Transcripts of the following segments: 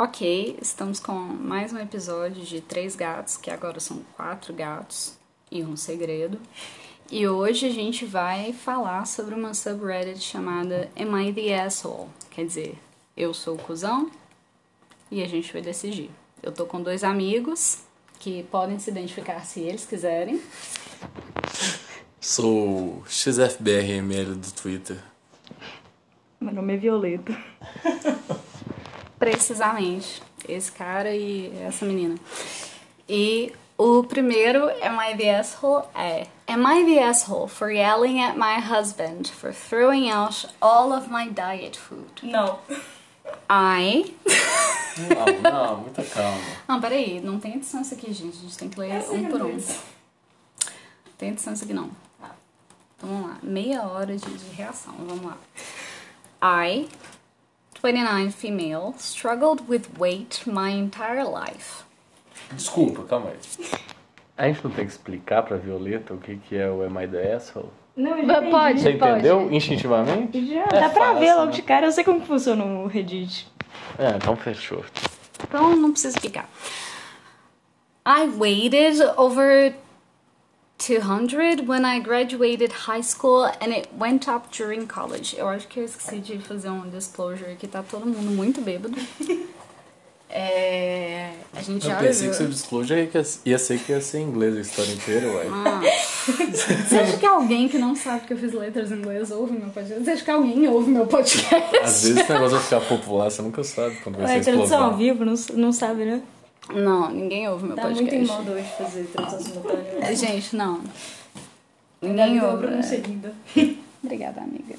Ok, estamos com mais um episódio de Três Gatos, que agora são quatro gatos e um segredo. E hoje a gente vai falar sobre uma subreddit chamada Am I the Asshole? Quer dizer, eu sou o cuzão e a gente vai decidir. Eu tô com dois amigos que podem se identificar se eles quiserem. Sou XFBRML do Twitter. Meu nome é Violeta. Precisamente. Esse cara e essa menina. E o primeiro Am I the Asshole é Am I the asshole for yelling at my husband for throwing out all of my diet food? Não. I. Não, não, muita calma. Não, peraí, não tem edição isso aqui, gente. A gente tem que ler um por um. Tem edição isso aqui não. Tá. Então vamos lá. Meia hora de, de reação. Vamos lá. I, 29 female, struggled with weight my entire life. Desculpa, calma aí. A gente não tem que explicar pra Violeta o que, que é o Am I the Asshole? Não, eu Mas pode. Você entendeu instintivamente? Já, É dá pra fácil, ver logo né? de cara. Eu sei como funciona o Reddit. É, então fechou. Então não precisa explicar. I waited over 200 when I graduated high school and it went up during college. Eu acho que eu esqueci de fazer um disclosure que tá todo mundo muito bêbado. É, a gente Eu já pensei viu. que seu disclosure ia, ser que ia ser em inglês a história inteira, ué. Ah. Você acha que alguém que não sabe que eu fiz letras em inglês ouve meu podcast? Você acha que alguém ouve meu podcast? Às vezes esse negócio vai ficar popular, você nunca sabe quando vai É ser tradução ao vivo, não, não sabe, né? Não, ninguém ouve meu Tá podcast. muito em moda hoje fazer tradução simultânea. Gente, não. Ninguém eu ouve. pronúncia linda. Obrigada, amiga.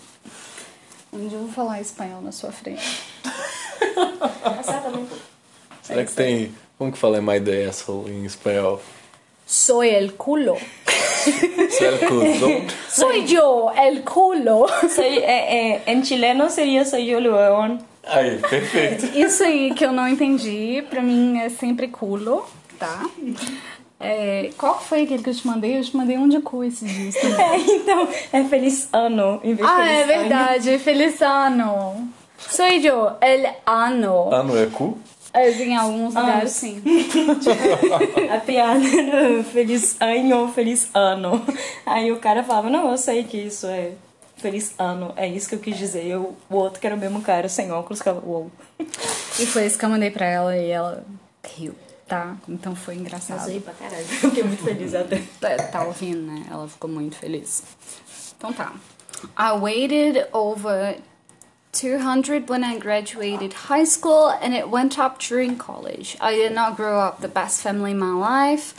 Um dia eu vou falar espanhol na sua frente. Exatamente. Será que tem... Como que fala I the Asshole em espanhol? Soy el culo. Será que o Soy yo el culo. Soy, é, é, em chileno seria soy yo león. Aí, perfeito. Isso aí que eu não entendi, pra mim é sempre culo, tá? É, qual foi aquele que eu te mandei? Eu te mandei um de cu esses dias também. É, então, é feliz ano em vez de Ah, feliz é ano. verdade. Feliz ano. Soy yo el ano. Ah, não é cu? É, em alguns lugares, sim. A piada era feliz ano, feliz ano. Aí o cara falava, não, eu sei que isso é feliz ano, é isso que eu quis dizer. Eu, o outro que era o mesmo cara, sem óculos, ficava, uou. E foi isso que eu mandei pra ela e ela riu, tá? Então foi engraçado. Aí pra caralho. Eu fiquei muito feliz até. Tá, tá ouvindo, né? Ela ficou muito feliz. Então tá. I waited over 200 when I graduated high school and it went up during college. I did not grow up the best family in my life.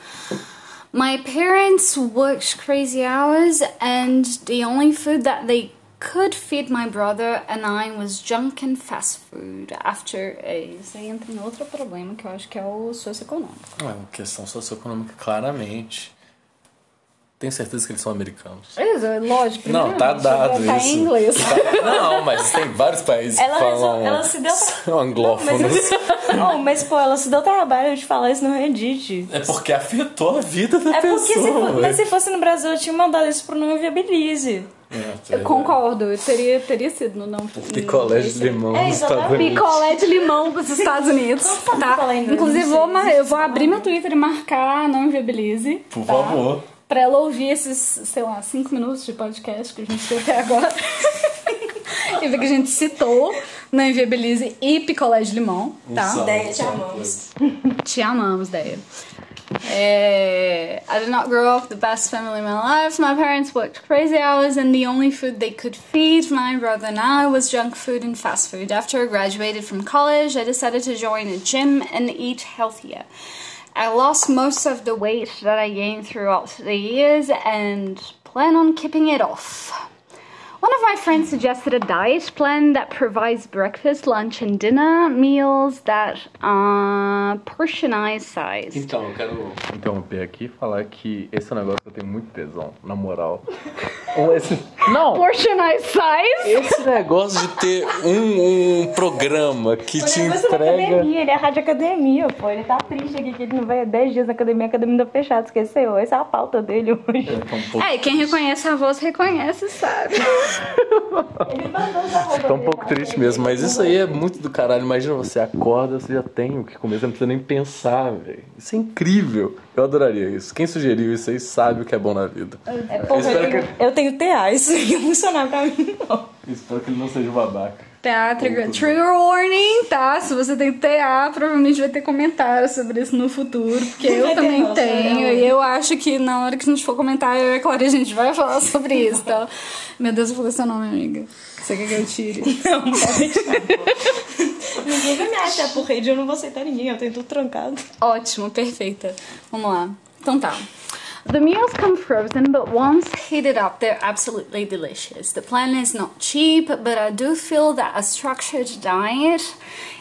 My parents worked crazy hours and the only food that they could feed my brother and I was junk and fast food. After. Isso entra em outro problema que eu acho que é o socioeconômico. É uma questão socioeconômica, claramente. Tenho certeza que eles são americanos. Isso, é lógico. Não, tá primeiramente, dado tá isso. em inglês. Tá- Não, mas tem vários países Ela que falam resol- ela se deu pra- anglófonos. Não, mas pô, ela se deu trabalho de falar isso no Reddit. É porque afetou a vida da É porque se, pessoa. fo- mas se fosse no Brasil, eu tinha mandado isso pro não inviabilize. É, Eu concordo, eu teria, teria sido no não. Picolé de limão É, nos Estados. Unidos. Picolé de limão dos Estados Unidos. tá? Inclusive, não vou, eu vou abrir meu Twitter e marcar a não inviabilize. Por tá? favor. Pra ela ouvir esses, sei lá, cinco minutos de podcast que a gente teve até agora. e ver que a gente citou não inviabilize e picolé de limão, tá? Um Deia, te amamos. Te amamos, Deia. Eh, I did not grow up the best family in my life. My parents worked crazy hours, and the only food they could feed my brother and I was junk food and fast food. After I graduated from college, I decided to join a gym and eat healthier. I lost most of the weight that I gained throughout the years and plan on keeping it off. One of my friends suggested a diet plan that provides breakfast, lunch, and dinner meals that are portionized size. Então, eu quero interromper aqui e falar que esse é um negócio que eu tenho muito tesão, na moral. Ou esse- Não, portionized size. esse negócio de ter um, um programa que te Ele vai na entrega. academia, ele é rádio academia, pô. Ele tá triste aqui que ele não vai há 10 dias na academia, a academia tá fechada, esqueceu. Essa é a pauta dele hoje. Tá um pouco, É, quem reconhece a voz reconhece, sabe? Ele mandou essa roupa tá um pouco triste mesmo, mas isso aí é muito do caralho. Imagina você acorda, você já tem o que comer, você não precisa nem pensar, velho. Isso é incrível. Eu adoraria isso. Quem sugeriu isso aí sabe o que é bom na vida. É, porra, espero eu, tenho, eu tenho TA, isso não ia funcionar pra mim, não. Espero que ele não seja um babaca. Tá, trigger, trigger warning, tá? Se você tem TA, provavelmente vai ter comentários sobre isso no futuro, porque eu também nossa, tenho. é. E eu acho que na hora que a gente for comentar, eu e a Clara, a gente vai falar sobre isso, tá? Meu Deus, eu falei seu nome, amiga. Você quer que eu tire? Não, pode Ninguém vai me achar por rede, eu não vou aceitar ninguém, eu tenho tudo trancado. Ótimo, perfeita. Vamos lá. Então tá. The meals come frozen, but once heated up, they're absolutely delicious. The plan is not cheap, but I do feel that a structured diet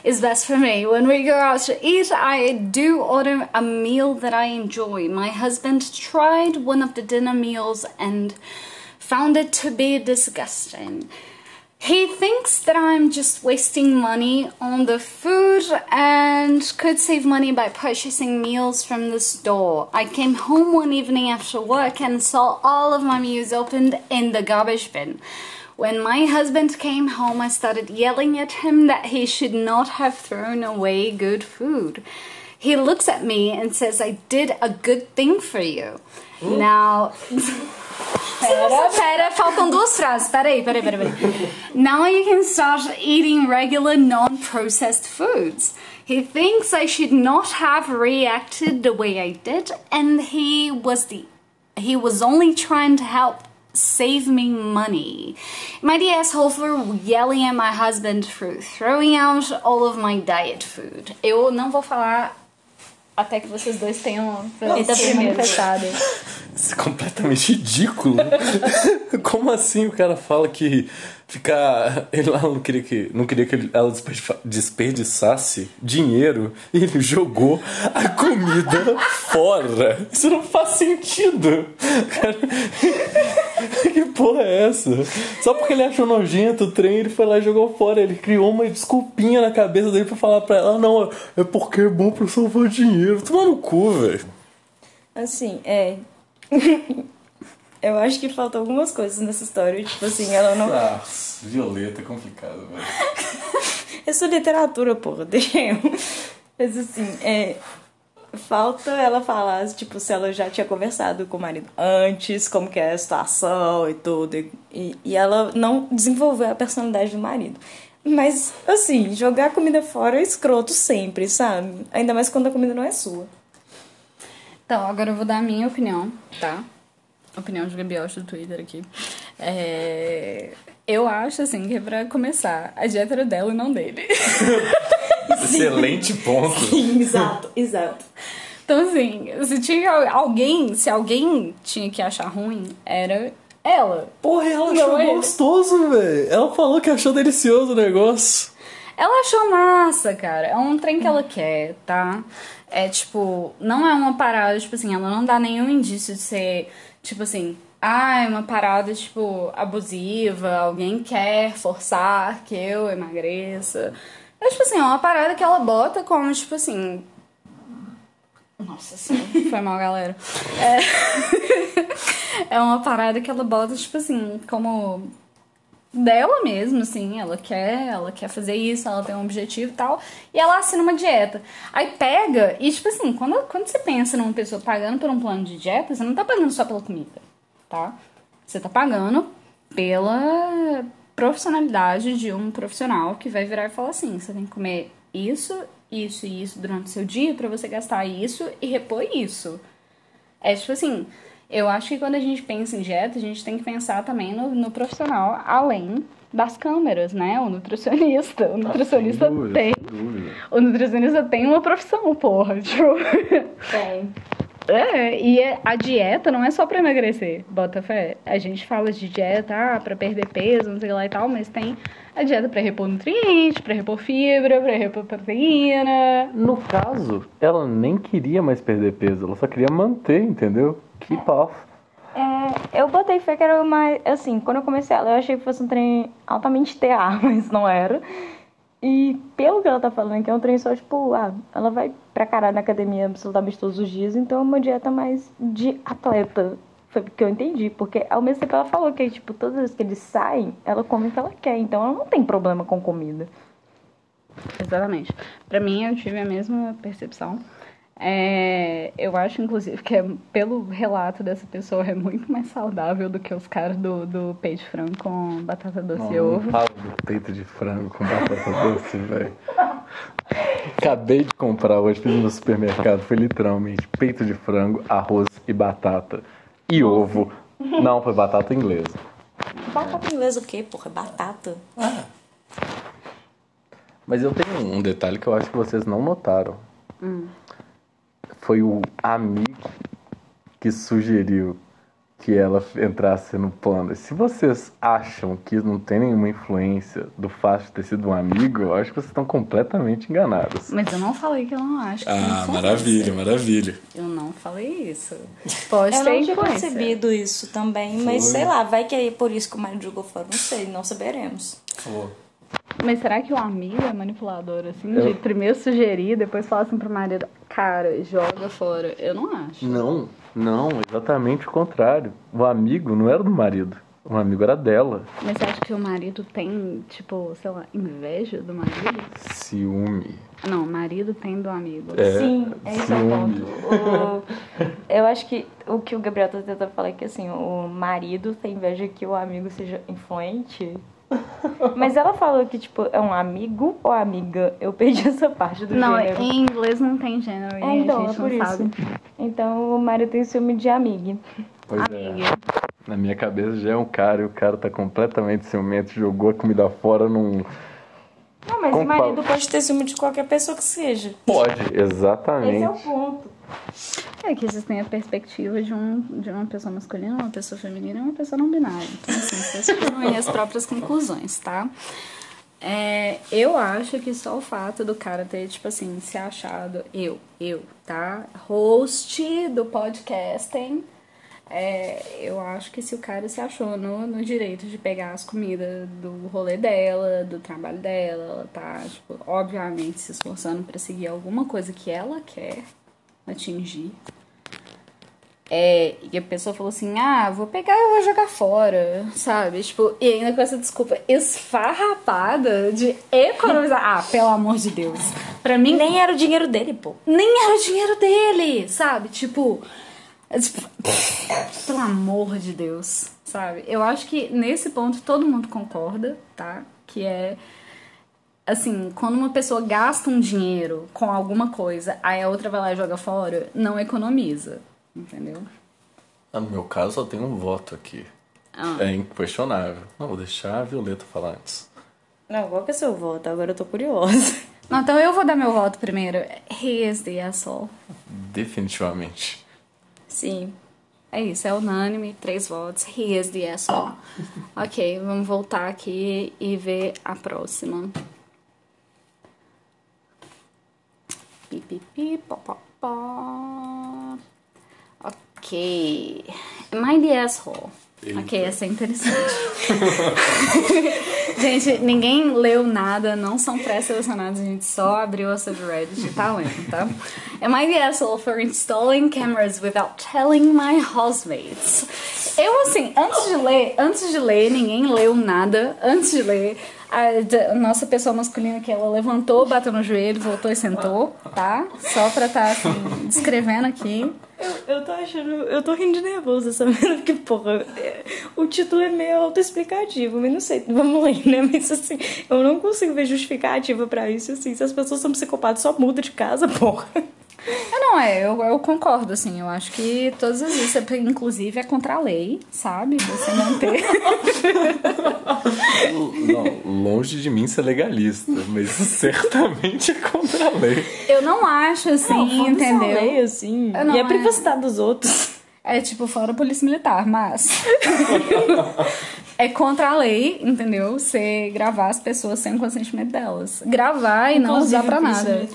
is best for me. When we go out to eat, I do order a meal that I enjoy. My husband tried one of the dinner meals and found it to be disgusting. He thinks that I'm just wasting money on the food and could save money by purchasing meals from the store. I came home one evening after work and saw all of my meals opened in the garbage bin. When my husband came home, I started yelling at him that he should not have thrown away good food. He looks at me and says, I did a good thing for you. Now. Pera, pera, faltam duas frases. Peraí, peraí, peraí. Now you can start eating regular non processed foods. He thinks I should not have reacted the way I did, and he was the he was only trying to help save me money. The asshole for yelling at my husband for throwing out all of my diet food? Eu não vou falar até que vocês dois tenham se primeiro. manifestado. Isso é completamente ridículo. Como assim o cara fala que ficar. Ele lá não queria que. Não queria que ela desperdiça- desperdiçasse dinheiro e ele jogou a comida fora. Isso não faz sentido. Cara, que porra é essa? Só porque ele achou nojento o trem, ele foi lá e jogou fora. Ele criou uma desculpinha na cabeça dele pra falar pra ela: "Ah, não, é porque é bom pra salvar dinheiro. Toma no cu, velho. Assim, é. Eu acho que faltam algumas coisas nessa história. Tipo assim, ela não. Ah, Violeta é complicado, velho. Eu sou literatura, porra, deixa eu. Mas assim, é. Falta ela falar, tipo, se ela já tinha conversado com o marido antes, como que é a situação e tudo. E, e- e ela não desenvolveu a personalidade do marido. Mas, assim, jogar a comida fora é escroto sempre, sabe? Ainda mais quando a comida não é sua. Então, agora eu vou dar a minha opinião, tá? Opinião de Gabioche do Twitter aqui. É, Eu acho, assim, que pra começar, a dieta era dela e não dele. Excelente ponto. Sim, exato, exato. Então, assim, se tinha alguém, se alguém tinha que achar ruim, era ela. Porra, ela Não achou é? gostoso, velho. Ela falou que achou delicioso o negócio. Ela achou massa, cara. É um trem que ela quer, tá? É tipo, não é uma parada, tipo assim, ela não dá nenhum indício de ser, tipo assim, ah, é uma parada, tipo, abusiva, alguém quer forçar que eu emagreça. É tipo assim, é uma parada que ela bota como, tipo assim. Nossa senhora, foi mal, galera. É... é uma parada que ela bota, tipo assim, como dela mesmo, assim, ela quer, ela quer fazer isso, ela tem um objetivo e tal, e ela assina uma dieta. Aí pega, e tipo assim, quando, quando você pensa numa pessoa pagando por um plano de dieta, você não tá pagando só pela comida, tá? Você tá pagando pela profissionalidade de um profissional que vai virar e falar assim, você tem que comer isso, isso e isso durante o seu dia pra você gastar isso e repor isso. É tipo assim, eu acho que quando a gente pensa em dieta, a gente tem que pensar também no, no profissional além das câmeras, né? O nutricionista. O nutricionista Sem dúvida, tem. O nutricionista tem uma profissão, porra. Tipo. Tem. É, e é- a dieta não é só pra emagrecer, bota fé. A gente fala de dieta, ah, pra perder peso, não sei lá e tal, mas tem a dieta pra repor nutrientes, pra repor fibra, pra repor proteína. No caso, ela nem queria mais perder peso, ela só queria manter, entendeu? Keep off. É, eu botei fé que era uma. Assim, quando eu comecei ela, eu achei que fosse um trem altamente TA, mas não era. E pelo que ela tá falando, que é um trem só, tipo, ah, ela vai pra caralho na academia absolutamente todos os dias, então é uma dieta mais de atleta. Foi porque eu entendi, porque ao mesmo tempo ela falou que, tipo, todas as vezes que eles saem, ela come o que ela quer, então ela não tem problema com comida. Exatamente. Pra mim, eu tive a mesma percepção. É, eu acho, inclusive, que é, pelo relato dessa pessoa é muito mais saudável do que os caras do, do peito de frango com batata doce Não, e não ovo. fala do peito de frango com batata doce, velho. Acabei de comprar hoje, fiz no supermercado, foi literalmente peito de frango, arroz e batata. E ovo. Não, foi batata inglesa. Batata inglesa o quê, porra? Batata. Mas eu tenho um detalhe que eu acho que vocês não notaram. Foi o amigo que sugeriu que ela entrasse no plano. Se vocês acham que não tem nenhuma influência do fato de ter sido um amigo, eu acho que vocês estão completamente enganados. Mas eu não falei que eu não acho que Ah, influência. maravilha, maravilha. Eu não falei isso. Pode Eu ter não tinha percebido isso também, mas sei lá, vai que é por isso que o marido jogou fora. Não sei, não saberemos. Mas será que o amigo é manipulador, assim? Eu- De primeiro sugerir, depois falar assim pro marido, cara, joga fora. Eu não acho. Não, não, exatamente o contrário. O amigo não era do marido. O amigo era dela. Mas você acha que o marido tem, tipo, sei lá, inveja do marido? Ciúme. Não, o marido tem do amigo. É, Sim, é esse é o ciúme. ponto. O- eu acho que o que o Gabriel tá tentando falar é que assim, o marido tem inveja que o amigo seja influente. Mas ela falou que, tipo, é um amigo ou amiga? Eu perdi essa parte do Não, gênero. em inglês não tem gênero. É, então, a é gente por não isso. sabe. Então o marido tem ciúme de amiga. Pois Amiga. é. Na minha cabeça já é um cara e o cara tá completamente ciumento, jogou a comida fora num. Não, mas Com o marido pode ter ciúme de qualquer pessoa que seja. Pode, Esse é o exatamente. ponto. É que têm a perspectiva de, um, de uma pessoa masculina, uma pessoa feminina e uma pessoa não binária. Então, assim, vocês tiram aí as próprias conclusões, tá? É, eu acho que só o fato do cara ter, tipo assim, se achado, eu, eu, tá? Host do podcasting. É, eu acho que se o cara se achou no, no direito de pegar as comidas do rolê dela, do trabalho dela, ela tá, tipo, obviamente se esforçando pra seguir alguma coisa que ela quer atingir. É, e a pessoa falou assim: ah, vou pegar e vou jogar fora, sabe? Tipo, e ainda com essa desculpa esfarrapada de economizar. ah, pelo amor de Deus. Pra mim, Nem era o dinheiro dele, pô. nem era o dinheiro dele, sabe? Tipo, pelo amor de Deus, sabe? Eu acho que nesse ponto todo mundo concorda, tá? Que é assim, quando uma pessoa gasta um dinheiro com alguma coisa, aí a outra vai lá e joga fora, não economiza, entendeu? No meu caso, só tem um voto aqui. Ah. É inquestionável. Não, vou deixar a Violeta falar antes. Não, qual que é o seu voto? Agora eu tô curiosa. Não, então eu vou dar meu voto primeiro. He is the asshole. Definitivamente. Sim. É isso, é unânime, três votos. He is the asshole. ok, vamos voltar aqui e ver a próxima. Pi, pi, pi, pó, pó, pó. Ok. Am I the asshole? Ok, essa é interessante. gente, ninguém leu nada, não são pré-selecionados, a gente só abriu a subreddit e tá lendo, tá? Am I the asshole for installing cameras without telling my housemates? Eu, assim, antes de ler, antes de ler, ninguém leu nada. Antes de ler, a, nossa pessoa masculina que ela levantou, bateu no joelho, voltou e sentou, tá? Só pra tá, assim, descrevendo aqui. Eu, eu tô achando. Eu tô rindo de nervoso, sabe? Porque, porra, é, o título é meio autoexplicativo, mas não sei, vamos ler, né? Mas assim, eu não consigo ver justificativa pra isso, assim. Se as pessoas são psicopatas, só muda de casa, porra. É, não, é, eu, eu concordo, assim, eu acho que todas as vezes, você, inclusive, é contra a lei, sabe? Você manter. Não, longe de mim ser legalista, mas certamente é contra a lei. Eu não acho, assim, Não, foda-se a entendeu? lei, assim. Eu não, e a é- privacidade dos outros. É tipo fora a polícia militar, mas. é contra a lei, entendeu? Você gravar as pessoas sem o consentimento delas. Gravar e não usar pra nada.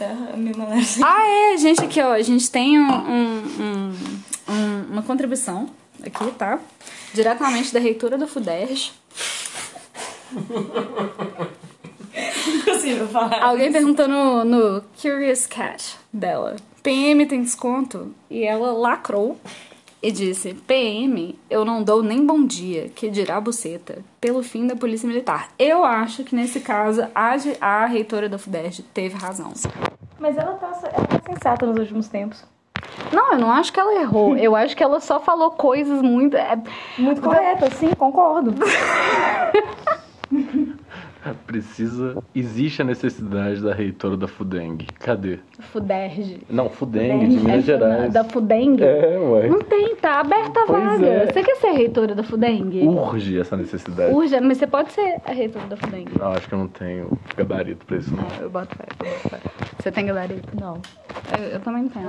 Ah, é, gente, aqui, ó. A gente tem um, um- um- um- uma contribuição aqui, tá? Diretamente da reitora da FUDERJ. Impossível falar. Alguém perguntou no, no Curious Cat dela: PM tem desconto? E ela lacrou e disse: PM, eu não dou nem bom dia, que dirá buceta, pelo fim da Polícia Militar. Eu acho que nesse caso a, a reitora da FUDERJ teve razão. Mas ela tá, ela tá sensata nos últimos tempos. Não, eu não acho que ela errou. Eu acho que ela só falou coisas muito. é, Muito correta, sim, concordo. Precisa. Existe a necessidade da reitora da FUDENG. Cadê? FUDERJ. Não, FUDENG, de Minas É, Gerais. Da FUDENG? É, ué. Não tem, tá aberta a Pois vaga. é. Você quer ser reitora da FUDENG? Urge essa necessidade. Urge, mas você pode ser a reitora da FUDENG. Não, acho que eu não tenho gabarito pra isso, não. Eu boto fé, eu boto fé. Você tem gabarito? Não. Eu, eu também tenho.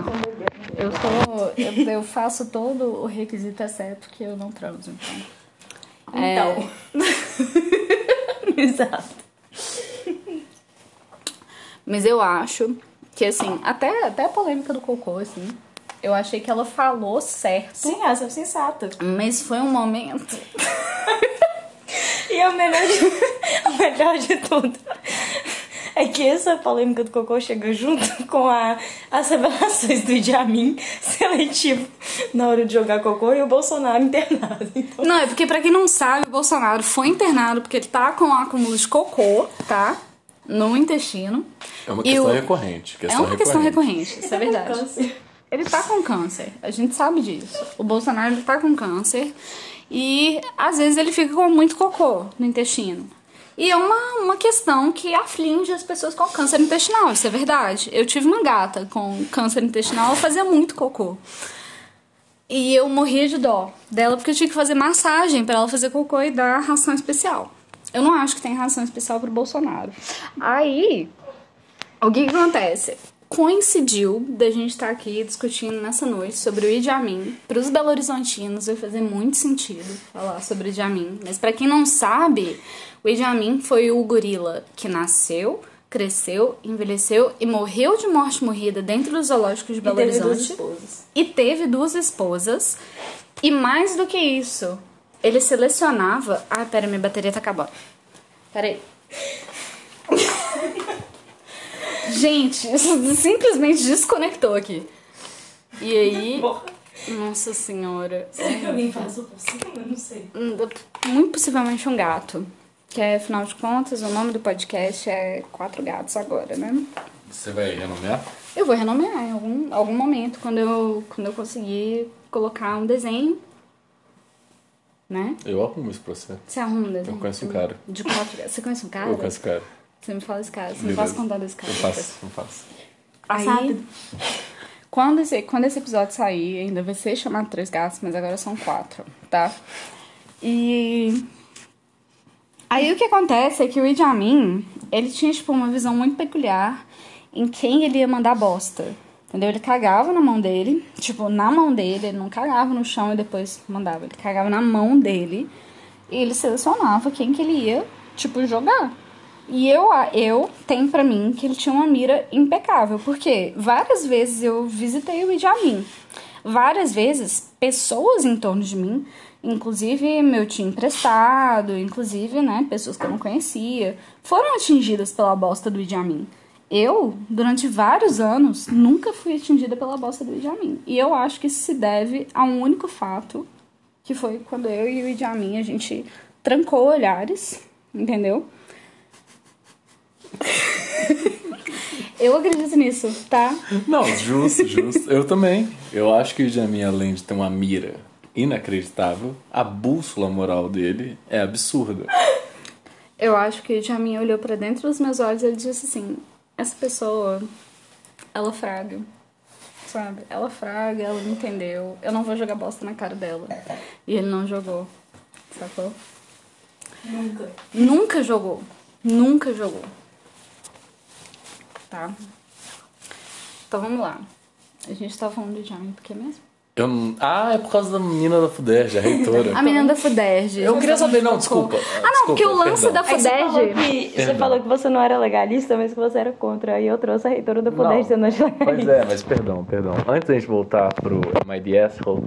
Eu sou. Eu, eu faço todo o requisito exceto que eu não transo, então. Então. Exato. Mas eu acho que, assim, até, até a polêmica do cocô, assim, eu achei que ela falou certo. Sim, essa é sensata. Mas foi um momento. E é o melhor de, o melhor de tudo é que essa polêmica do cocô chega junto com a, as revelações do Idi Amin seletivo na hora de jogar cocô e o Bolsonaro internado. Então, Não, é porque, pra quem não sabe, o Bolsonaro foi internado porque ele tá com acúmulo de cocô, tá? No intestino. É uma questão o- recorrente. É Questão uma questão recorrente. isso é verdade. câncer. Ele tá com câncer, a gente sabe disso. O Bolsonaro ele tá com câncer e às vezes ele fica com muito cocô no intestino. E é uma, uma questão que aflige as pessoas com câncer intestinal, isso é verdade. Eu tive uma gata com câncer intestinal, ela fazia muito cocô. E eu morria de dó dela porque eu tinha que fazer massagem pra ela fazer cocô e dar ração especial. Eu não acho que tem ração especial pro Bolsonaro. Aí, o que, que acontece? Coincidiu da gente estar aqui discutindo nessa noite sobre o Idi Amin. Para os Belo Horizontinos vai fazer muito sentido falar sobre o Idi Amin. Mas para quem não sabe, o Idi Amin foi o gorila que nasceu, cresceu, envelheceu e morreu de morte morrida dentro do zoológico de Belo teve duas Horizonte. esposas. E teve duas esposas. E mais do que isso, ele selecionava. Ah, pera, minha bateria tá acabando. Pera aí. Gente, isso simplesmente desconectou aqui. E aí. Nossa senhora. Será que alguém faz o possível? Eu não sei. Muito possivelmente um gato. Que é, afinal de contas, o nome do podcast é Quatro Gatos Agora, né? Você vai renomear? Eu vou renomear em algum, algum momento, quando eu, quando eu conseguir colocar um desenho. Né? Eu arrumo isso pra você. Você arruma um desenho? Eu conheço um cara. De quatro gatos. Você conhece um cara? Eu conheço cara. Você me fala esse cara. Você me faz contar desse cara. Eu faço, eu faço. Aí, Rápido. quando esse, quando esse episódio sair, ainda vai ser chamado Três Gatos, mas agora são quatro, tá? E. Aí o que acontece é que o Idi Amin, ele tinha, tipo, uma visão muito peculiar em quem ele ia mandar bosta. Entendeu? Ele cagava na mão dele, tipo, na mão dele, ele não cagava no chão e depois mandava. Ele cagava na mão dele e ele selecionava quem que ele ia, tipo, jogar. E eu, eu tenho pra mim que ele tinha uma mira impecável, porque várias vezes eu visitei o Idi Amin. Várias vezes, pessoas em torno de mim, inclusive meu tio emprestado, inclusive, né, pessoas que eu não conhecia, foram atingidas pela bosta do Idi Amin. Eu, durante vários anos, nunca fui atingida pela bosta do Idi Amin. E eu acho que isso se deve a um único fato, que foi quando eu e o Idi Amin, a gente trancou olhares, entendeu? Eu acredito nisso, tá? Não, justo, justo. Eu também. Eu acho que o Jamin, além de ter uma mira inacreditável, a bússola moral dele é absurda. Eu acho que o Jamin olhou pra dentro dos meus olhos e ele disse assim: essa pessoa, ela fraga. Sabe? Ela fraga, ela não entendeu. Eu não vou jogar bosta na cara dela. E ele não jogou. Sacou? Nunca. Nunca jogou. Nunca jogou. Tá? Então vamos lá. A gente tá falando de Jamin por quê mesmo? Eu não... Ah, é por causa da menina da FUDERJ, a reitora. A menina da FUDERJ. Eu queria saber, não, desculpa. Ah, não, porque o lance da Aí você falou, FUDERJ. que, você falou que você não era legalista, mas que você era contra. Aí eu trouxe a reitora da FUDERJ sendo Pois legalista. é, mas perdão, perdão. Antes da gente voltar pro My The Asshole,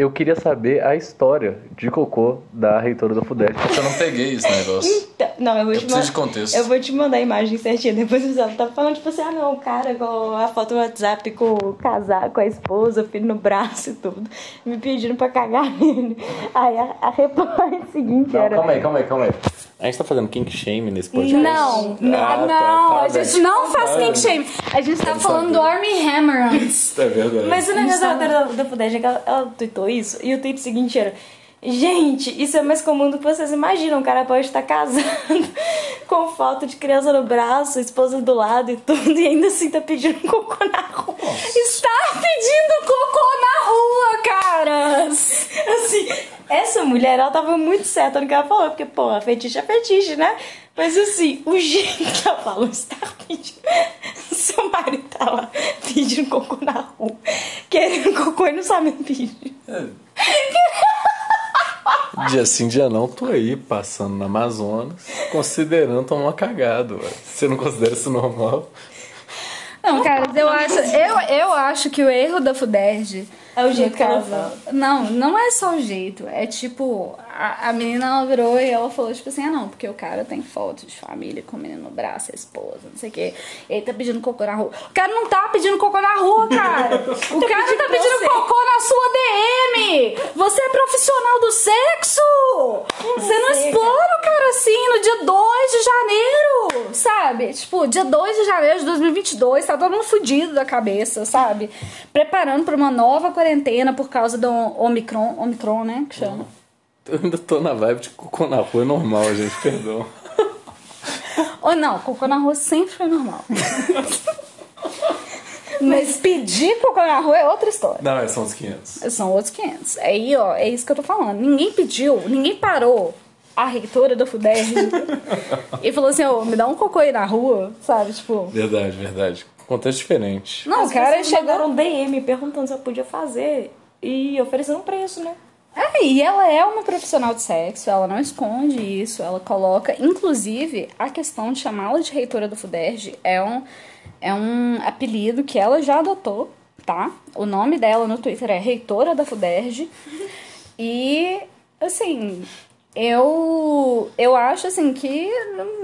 eu queria saber a história de cocô da reitora da FUDEST. Eu não peguei esse negócio. Então, não, eu vou Eu te preciso de mandar. contexto. Eu vou te mandar a imagem certinha depois você tá falando, tipo assim, ah não, o cara com a foto do WhatsApp com o casar com a esposa, o filho no braço e tudo, me pedindo pra cagar nele. Aí a, a reportagem seguinte Não, era. calma aí, calma aí, calma aí. A gente tá fazendo kink shame nesse podcast? Não, não, Ah, tá, não, tá a bem. gente não faz Tá kink shame. A gente tá falando do Army Hammer-ons. É verdade. Mas o negócio da da, da Fudege é que ela, ela tweetou isso e o tweet seguinte era. Gente, isso é mais comum do que vocês imaginam. O cara pode estar casado com foto de criança no braço, esposa do lado e tudo, e ainda assim tá pedindo cocô na rua. Está pedindo cocô na rua, caras! Assim, essa mulher, ela tava muito certa no que ela falou, porque, pô, a fetiche é fetiche, né? Mas assim, o jeito que ela falou, está pedindo. Seu marido tá lá pedindo cocô na rua, querendo cocô e não sabe pedir. Dia sim, dia não, tô aí passando no Amazonas, considerando tomar uma cagada, ué. Você não considera isso normal? Não, caras, eu acho, eu, eu acho que o erro da Fuderj. É o jeito que ela fala. Não, não é só o jeito. É tipo, a, a menina ela virou e ela falou, tipo assim, ah não, porque o cara tem foto de família com o menino no braço, a esposa, não sei o quê. Ele tá pedindo cocô na rua. O cara não tá pedindo cocô na rua, cara. O cara tá pedindo pedindo você. cocô na sua DM. Você é profissional do sexo. Você não você, explora o cara assim no dia 2 de janeiro, sabe? Tipo, dia 2 de janeiro de 2022, tá todo mundo fudido da cabeça, sabe? Preparando pra uma nova quarentena por causa do Omicron, Omicron, né, que chama. Eu ainda tô na vibe de cocô na rua, é normal, gente, perdão. Ou não, cocô na rua sempre foi normal. Mas pedir cocô na rua é outra história. Não, é, são os 500. São outros 500. Aí, ó, é isso que eu tô falando. Ninguém pediu, ninguém parou a reitora da FUDERJ e falou assim, ô, me dá um cocô aí na rua, sabe? Tipo, Verdade, verdade. Contexto diferente. não, As o cara pessoas chegou... mandaram um DM perguntando se eu podia fazer e oferecendo um preço, né? É, e ela é uma profissional de sexo, ela não esconde isso, ela coloca. Inclusive, a questão de chamá-la de reitora do FUDERJ é um, é um apelido que ela já adotou, tá? O nome dela no Twitter é reitora da FUDERJ. E, assim, eu, eu acho, assim, que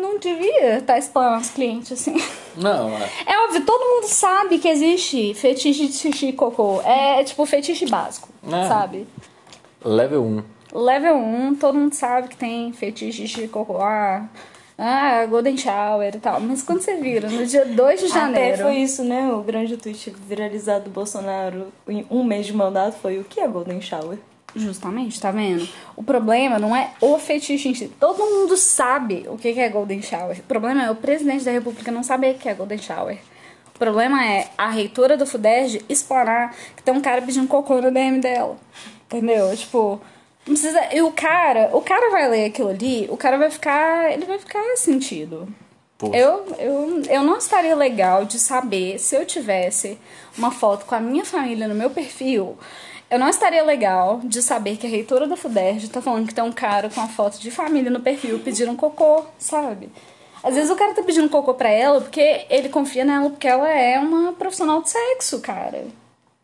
não, devia estar explorando os clientes, assim. Não, é. É óbvio, todo mundo sabe que existe fetiche de xixi e cocô. É, tipo fetiche básico, É. sabe? Level 1. Level 1, todo mundo sabe que tem fetiche de cocô. Ah, ah, Golden Shower e tal. Mas quando você vira, no dia 2 de janeiro. Até foi isso, né? O grande tweet viralizado do Bolsonaro em um mês de mandato foi o que é Golden Shower? Justamente, tá vendo? O problema não é o fetiche em si. Todo mundo sabe o que que é Golden Shower. O problema é o presidente da República não saber o que é Golden Shower. O problema é a reitora do FUDERJ explorar que tem um cara pedindo cocô no DM dela. Entendeu? Tipo, não precisa. E o cara, o cara vai ler aquilo ali, o cara vai ficar. Ele vai ficar sentido. Poxa. Eu, eu, eu não estaria legal de saber se eu tivesse uma foto com a minha família no meu perfil. Eu não estaria legal de saber que a reitora da FUDERJ tá falando que tem um cara com a foto de família no perfil pedindo um cocô, sabe? Às vezes o cara tá pedindo cocô pra ela porque ele confia nela, porque ela é uma profissional de sexo, cara.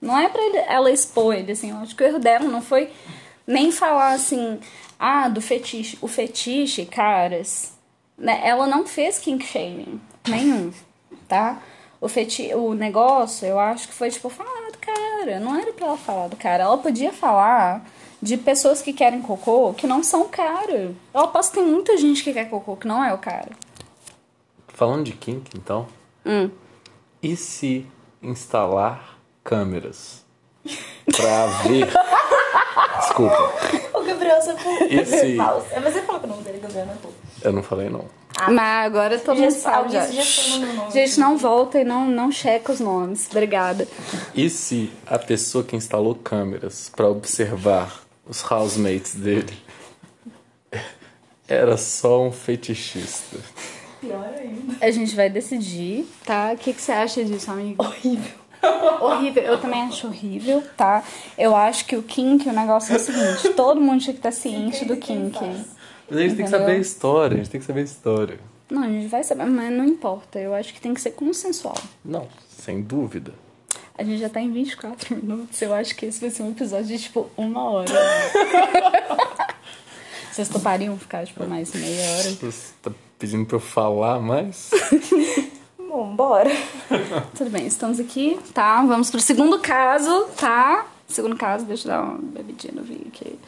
Não é pra ele- ela expor ele, assim. Eu acho que o erro dela não foi nem falar assim, ah, do fetiche. O fetiche, caras, né, ela não fez kink shaming nenhum, tá? O, feti o negócio, eu acho que foi, tipo, falar do cara. Não era pra ela falar do cara. Ela podia falar de pessoas que querem cocô que não são o cara. Eu aposto que tem muita gente que quer cocô que não é o cara. Falando de kink, então, Hum. e se instalar câmeras pra ver... Desculpa, O Gabriel, falou. Esse- Você falou que o nome dele é Gabriel, não é? eu não falei não. Mas agora todo mundo Já- sabe já. nome. Gente, não volta e não, não checa os nomes. Obrigada. E se a pessoa que instalou câmeras pra observar os housemates dele era só um fetichista? Pior ainda. A gente vai decidir, tá? O que, que você acha disso, amigo? Horrível. Horrível. Eu também acho horrível, tá? Eu acho que o kink, o negócio é o seguinte: todo mundo tinha que estar ciente do kink. Mas a gente tem que Entendeu? saber a história, a gente tem que saber a história. Não, a gente vai saber, mas não importa. Eu acho que tem que ser consensual. Não, sem dúvida. A gente já tá em 24 minutos. Eu acho que esse vai ser um episódio de tipo uma hora. Vocês topariam ficar tipo mais meia hora? Você tá pedindo pra eu falar mais? Bora. Tudo bem, estamos aqui, tá? Vamos pro segundo caso, tá? Segundo caso, deixa eu dar uma bebidinha no vinho aqui.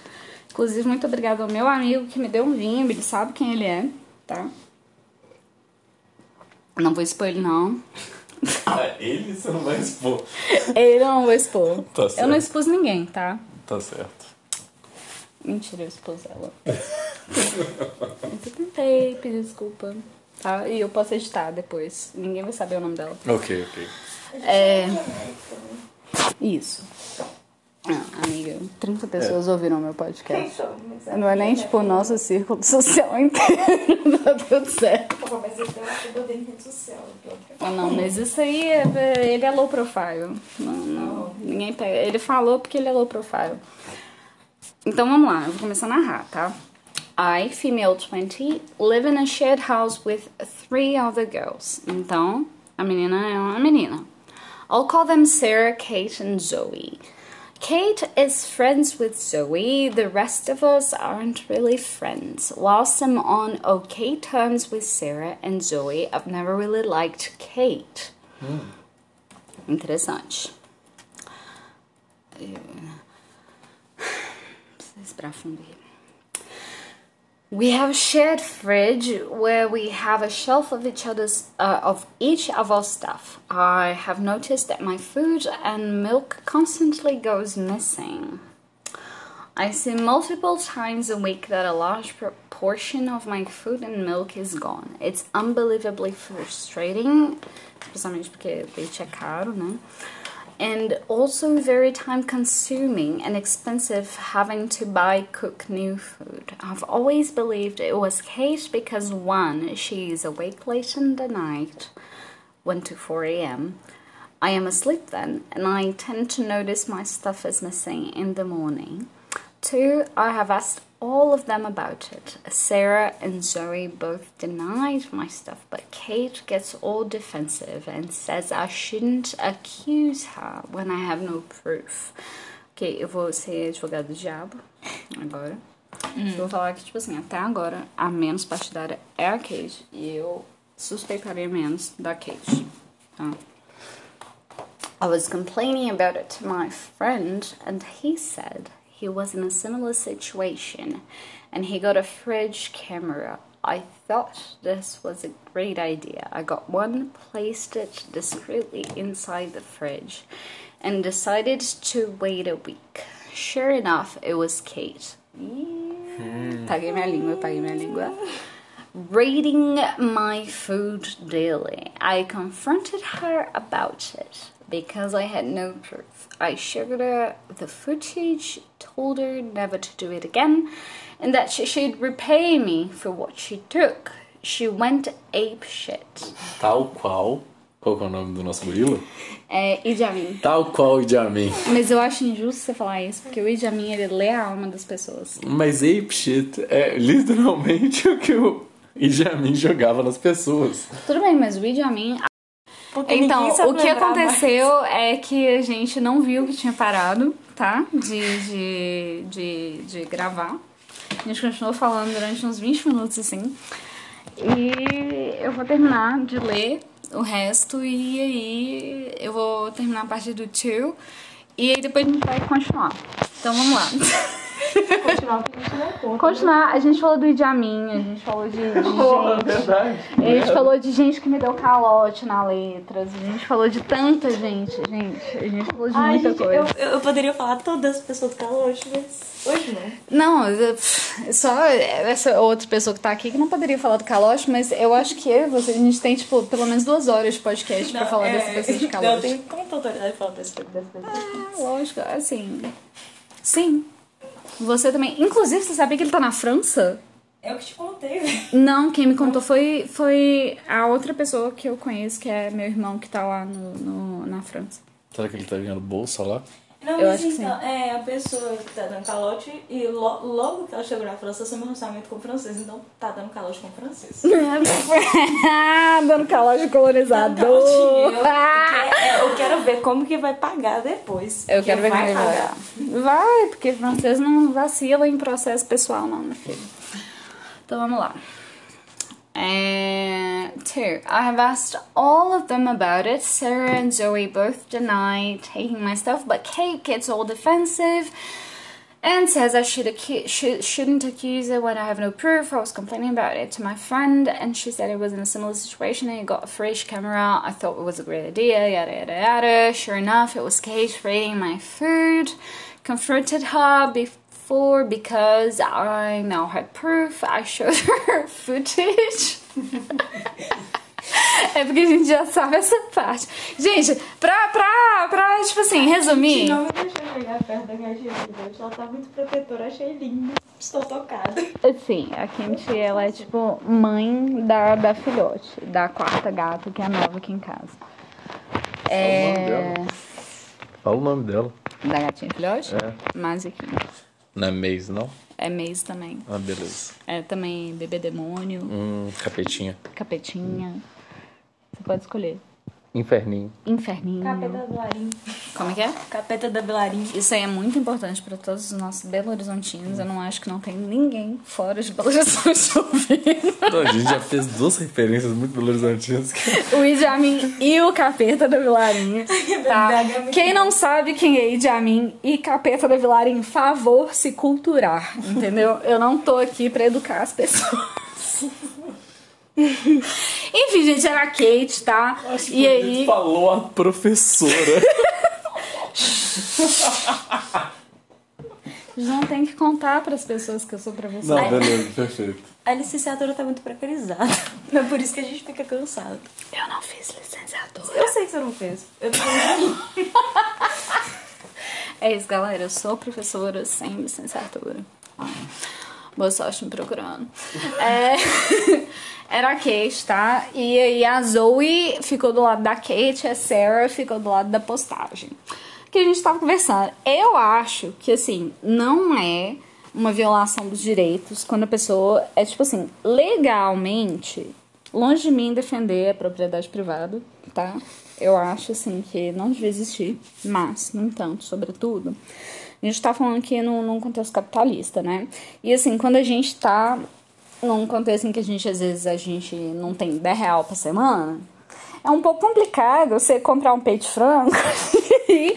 Inclusive, muito obrigada ao meu amigo que me deu um vinho, ele sabe quem ele é, tá? Não vou expor ele, não. Ah, ele você não vai expor. Ele eu não vou expor. Tá eu certo. não expus ninguém, tá? Tá certo. Mentira, eu expus ela. Eu tentei pedir desculpa, tá? E eu posso editar depois. Ninguém vai saber o nome dela. Ok, ok. É. Isso. Ah, amiga, 30 pessoas ouviram meu podcast. Não é nem tipo o nosso círculo social inteiro. tá tudo certo. Mas eu acho que eu em rede social. Ah, não, mas isso aí, é- ele é low profile. Não, não, ninguém pega. Ele falou porque ele é low profile. Então vamos lá, eu vou começar a narrar, tá? I, female 20, live in a shared house with three other girls. Então, a menina é uma menina. I'll call them Sarah, Kate, and Zoe. Kate is friends with Zoe, the rest of us aren't really friends. Whilst I'm on okay terms with Sarah and Zoe, I've never really liked Kate. Interessante. Preciso respirar fundo aqui. We have a shared fridge where we have a shelf of each other's uh, of each of our stuff. I have noticed that my food and milk constantly goes missing. I see multiple times a week that a large proportion of my food and milk is gone. It's unbelievably frustrating, especialmente porque leite é caro, né? And also very time consuming and expensive having to buy cook new food. I've always believed it was Kate because one, she is awake late in the night, 1 to 4 a.m. I am asleep then, and I tend to notice my stuff is missing in the morning. Two, I have asked all of them about it. Sarah and Zoe both denied my stuff, but Kate gets all defensive and says I shouldn't accuse her when I have no proof. Ok, eu vou ser advogado do diabo agora. Eu vou falar que, tipo assim, até agora a menos partidária é a Kate e eu suspeitaria menos da Kate. Tá? I was complaining about it to my friend, and he said he was in a similar situation and he got a fridge camera. I thought this was a great idea. I got one, placed it discreetly inside the fridge, and decided to wait a week. Sure enough, it was Kate. Hmm. Paguei minha língua, paguei minha língua raiding my food daily. I confronted her about it because I had no proof. I showed her the footage, told her never to do it again, and that she should repay me for what she took. She went ape shit. Tal qual. Qual é o nome do nosso gorila? É, Idi Amin. Tal qual o Idi Amin. Mas eu acho injusto você falar isso, porque o Idi Amin, ele lê a alma das pessoas. Mas ape shit é literalmente o que o Idi Amin jogava nas pessoas. Tudo bem, mas o Idi Amin Porque Então, o que aconteceu é que a gente não viu que tinha parado, tá? De, de, de, de gravar. A gente continuou falando durante uns 20 minutos, assim. E eu vou terminar de ler o resto e aí eu vou terminar a parte do tio. E aí depois a gente vai continuar. Então vamos lá. Continuar porque a gente não conta. Continuar, a gente falou do Idi Amin, a gente falou de, de gente. verdade. A gente falou de gente que me deu calote na letras. A gente falou de tanta gente, gente. A gente falou de Ai, muita gente, coisa. eu, eu poderia falar todas as pessoas do calote, mas hoje não. Não, eu- só essa outra pessoa que tá aqui que não poderia falar do calote, mas eu acho que eu e você, a gente tem, tipo, pelo menos duas horas de podcast pra Não, falar é, dessa pessoa de Eu calote. tenho muita autoridade de falar dessa pessoa. Ah, lógico, assim. Sim. Você também. Inclusive, você sabia que ele tá na França? É o que te contei, velho. Não, quem me contou foi, foi a outra pessoa que eu conheço, que é meu irmão que tá lá no, no- na França. Será que ele tá ganhando bolsa lá? Não, Eu mas então, é a pessoa tá dando calote e lo- logo que ela chegou na França, assumiu um relacionamento com o francês, então tá dando calote com o francês. Dando calote colonizador. eu- o, que é, era quero ver como que vai pagar depois. Eu quero ver como vai pagar. Vai, porque francês não vacila em processo pessoal, não, meu filho. Então vamos lá. And two, I have asked all of them about it. Sarah and Zoe both deny taking my stuff, but Kate gets all defensive and says I should acu- should, shouldn't accuse her when I have no proof. I was complaining about it to my friend, and she said it was in a similar situation and he got a fresh camera. I thought it was a great idea, yada yada yada. Sure enough, it was Kate raiding my food. Confronted her before because I now had proof. I showed her footage. É porque a gente já sabe essa parte. Gente, pra, pra, pra tipo assim, resumir. Não me deixou chegar perto da gatinha filhote. Ela tá muito protetora, achei lindo. Estou tocada. Assim, a Kimchi, ela é tipo mãe da, da filhote, da quarta gata, que é a nova aqui em casa. É. Fala o nome dela. Da gatinha filhote? É. Maziquinha. Não é mês, não? É mês também. Ah, beleza. É também bebê demônio, Hum, capetinha. capetinha. Você pode escolher. Inferninho. Inferninho. Capeta do Larim. Como é que é? Capeta da Belarim. Isso aí é muito importante pra todos os nossos Belo Horizontinos. Eu não acho que não tem ninguém fora de Belo Horizonte ouvindo. Então, a gente já fez duas referências muito Belo Horizontinas. O Idi Amin e o Capeta da Vilarinha. Tá? verdade, é Quem não sabe quem é Idi Amin e Capeta da Vilarinha, favor se culturar, entendeu? Eu não tô aqui pra educar as pessoas. Enfim, gente, era a Kate, tá? E aí. Falou a professora. Não tem que contar pras pessoas que eu sou professora. Não, beleza, perfeito. A licenciatura tá muito precarizada. É por isso que a gente fica cansado. Eu não fiz licenciatura. Eu sei que você não fez. Eu tô É isso, galera. Eu sou professora sem licenciatura. Boa sorte me procurando. É, Era a Kate, tá? E aí a Zoe ficou do lado da Kate, a Sarah ficou do lado da postagem. Que a gente tava conversando. Eu acho que, assim, não é uma violação dos direitos quando a pessoa é, tipo assim, legalmente, longe de mim defender a propriedade privada, tá? Eu acho, assim, que não devia existir. Mas, no entanto, sobretudo, a gente tá falando aqui num, num contexto capitalista, né? E, assim, quando a gente tá num contexto em que a gente, às vezes, a gente não tem 10 real por semana, é um pouco complicado você comprar um peito de frango e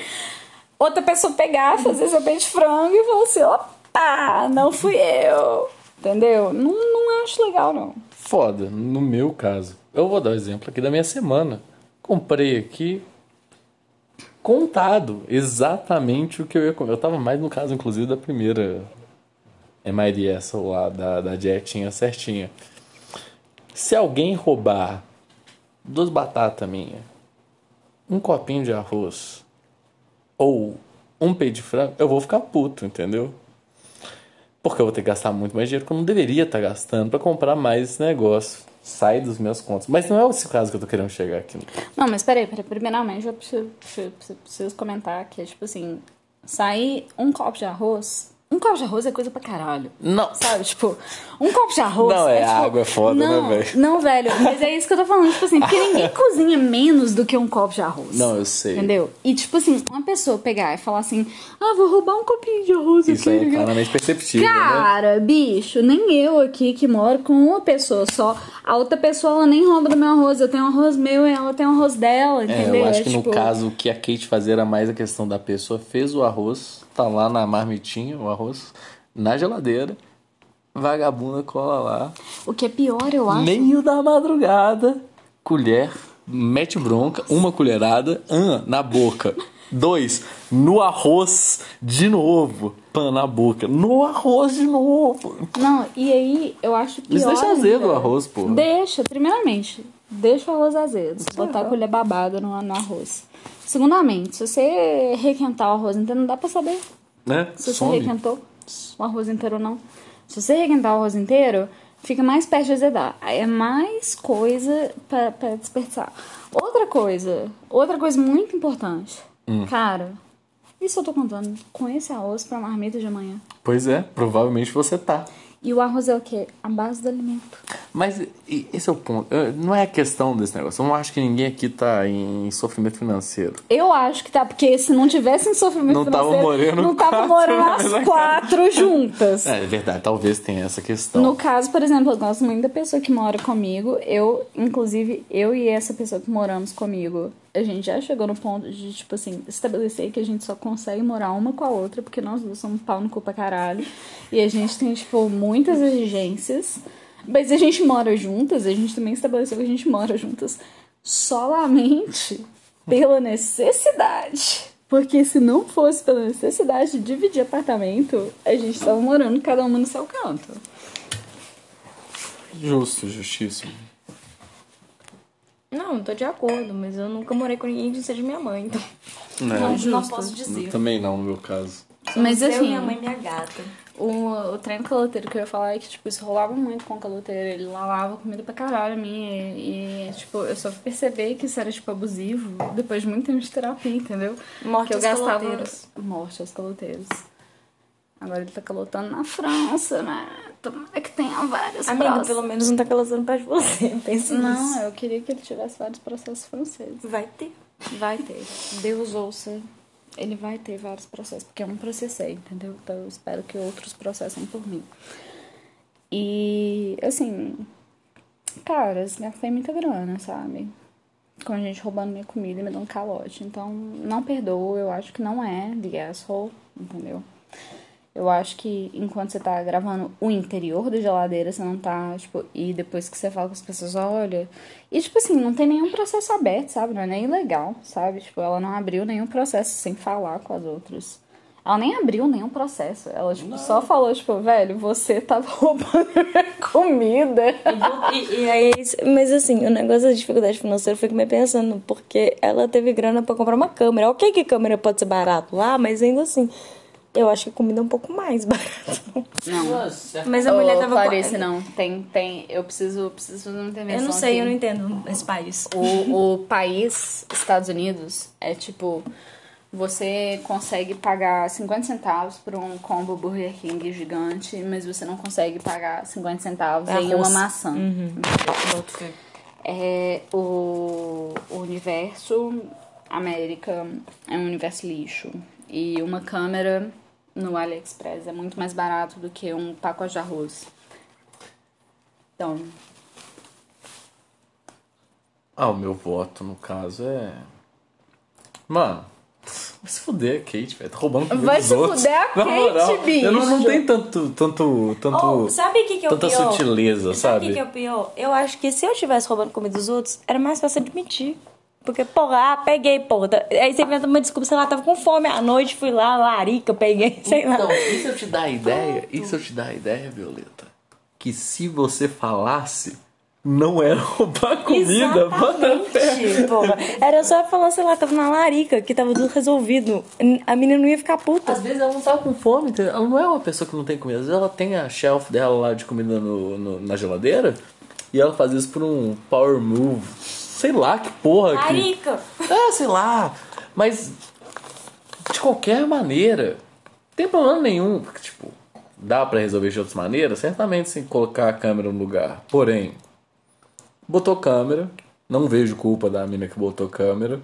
outra pessoa pegar, fazer seu peito de frango e falar assim, opa, não fui eu. Entendeu? Não, não acho legal, não. Foda, no meu caso. Eu vou dar o exemplo aqui da minha semana. Comprei aqui contado exatamente o que eu ia comer. Eu tava mais no caso, inclusive, da primeira MIDS lá, da, da dietinha certinha. Se alguém roubar duas batatas minha, um copinho de arroz ou um peito de frango, eu vou ficar puto, entendeu? Porque eu vou ter que gastar muito mais dinheiro que eu não deveria estar gastando pra comprar mais esse negócio. Sai dos meus contos. Mas não é esse caso que eu tô querendo chegar aqui. Não, mas peraí, peraí. Primeiramente, eu preciso, preciso, preciso comentar que tipo assim: sair um copo de arroz. Um copo de arroz é coisa pra caralho. Não. Sabe, tipo, um copo de arroz. Não, é tipo, água, é foda, né, não, velho? Não, velho, mas é isso que eu tô falando. Tipo assim, porque ninguém cozinha menos do que um copo de arroz. Não, eu sei. Entendeu? E tipo assim, uma pessoa pegar e falar assim: ah, vou roubar um copinho de arroz Isso aqui. aí é né? claramente perceptível, né? Cara, bicho, nem eu aqui que moro com uma pessoa só. A outra pessoa, ela nem rouba do meu arroz. Eu tenho um arroz meu e ela tem um arroz dela, É, entendeu? eu acho É, que tipo, no caso o que a Kate fazia era mais a questão da pessoa fez o arroz, tá lá na marmitinha, o arroz, na geladeira, vagabunda cola lá, O que é pior, eu acho. meio da madrugada, colher, mete bronca, uma colherada, um, na boca. Dois, no arroz de novo. Pan na boca. No arroz de novo. Não, e aí eu acho pior. Isso deixa azedo o arroz, porra. Deixa, primeiramente. Deixa o arroz azedo. botar a colher babada no, no arroz. Segundamente, se você requentar o arroz inteiro, não dá pra saber Né? se você Some. requentou o arroz inteiro ou não. Se você requentar o arroz inteiro, fica mais perto de azedar. É mais coisa pra, pra desperdiçar. Outra coisa, outra coisa muito importante. Hum. Cara, isso eu tô contando com esse arroz pra marmita de amanhã. Pois é, provavelmente você tá. E o arroz é o quê? A base do alimento. Mas e- esse é o ponto. Eu- Não é a questão desse negócio. Eu não acho que ninguém aqui tá em sofrimento financeiro. Eu acho que tá, porque se não tivesse em sofrimento Não tava financeiro, morando não tava quatro morando na as quatro juntas. É, é verdade, talvez tenha essa questão. No caso, por exemplo, eu gosto muito da pessoa que mora comigo. Eu, inclusive, eu e essa pessoa que moramos comigo, a gente já chegou no ponto de, tipo assim, estabelecer que a gente só consegue morar uma com a outra, porque nós duas somos pau no cu pra caralho. E a gente tem, tipo, muitas exigências. Mas a gente mora juntas, a gente também estabeleceu que a gente mora juntas solamente pela necessidade. Porque se não fosse pela necessidade de dividir apartamento, a gente tava morando cada uma no seu canto. Justo, justíssimo. Não, tô de acordo, mas eu nunca morei com ninguém que seja minha mãe, então Não, não, não justo. posso dizer. Também não, no meu caso. Mas eu, assim, minha mãe e minha gata. O, o treino caloteiro que eu ia falar é que, tipo, isso rolava muito com o caloteiro. Ele lavava comida pra caralho a mim. E, e, tipo, eu só fui perceber que isso era, tipo, abusivo depois de muito tempo de terapia, entendeu? Morte que aos gastava... caloteiros. Morte aos caloteiros. Agora ele tá calotando na França, né? Tomara que tenha vários processos. pelo menos não tá calazando perto de você. Pensa nisso. Não, eu queria que ele tivesse vários processos franceses. Vai ter. Vai ter. Deus ouça. Ele vai ter vários processos, porque eu não processei, entendeu? Então eu espero que outros processem por mim. E, assim, cara, eu gastei muita grana, sabe? Com a gente roubando minha comida e me dando calote. Então, não perdoo, eu acho que não é the asshole, entendeu? Eu acho que enquanto você tá gravando o interior da geladeira, você não tá, tipo, e depois que você fala com as pessoas, olha. E, tipo assim, não tem nenhum processo aberto, sabe? Não é nem legal, sabe? Tipo, ela não abriu nenhum processo sem falar com as outras. Ela nem abriu nenhum processo. Ela, tipo, só falou, tipo, velho, você tava roubando minha comida. E, e aí, mas assim, o negócio da dificuldade financeira eu fico meio pensando, porque ela teve grana pra comprar uma câmera. Ok que câmera pode ser barato lá, mas ainda assim, eu acho que a comida é um pouco mais barata. Não. Mas a mulher tava Clarice, não. Tem, tem. Eu preciso, preciso fazer uma intervenção. Eu não sei, aqui. eu não entendo esse país. O, o país, Estados Unidos, é tipo. Você consegue pagar 50 centavos por um combo Burger King gigante, mas você não consegue pagar 50 centavos em Arroz. uma maçã. Fé. É, o, o universo América é um universo lixo. E uma câmera no AliExpress é muito mais barato do que um pacote de arroz. Então, Ah, o meu voto, no caso, é. Mano, vai se fuder a Kate, velho. Tá roubando comida Vai dos se outros. fuder a Na Kate, moral, Eu não, não bicho. tem tanto. tanto, tanto Oh, sabe o que, que é o tanta pior? sutileza, Sabe o sabe? que, que é o pior? Eu acho que se eu estivesse roubando comida dos outros, era mais fácil admitir. Porque, porra, ah, peguei, porra. tá- Aí você inventa uma desculpa, sei lá, tava com fome à noite, fui lá, larica, peguei, sei lá. Então, e se eu te dar a ideia? E se eu te dar a ideia, Violeta? Que se você falasse, não era roubar comida, bota fé. Porra. Era só falar, sei lá, tava na larica, que tava tudo resolvido. A menina não ia ficar puta. Às vezes ela não tá com fome, entendeu? ela não é uma pessoa que não tem comida. Às vezes ela tem a shelf dela lá de comida no, no- na geladeira e ela faz isso por um power move. Sei lá que porra que. Larica! É, sei lá. Mas de qualquer maneira, não tem problema nenhum. Porque, tipo, dá pra resolver de outras maneiras, certamente sem colocar a câmera no lugar. Porém, botou câmera, não vejo culpa da mina que botou câmera.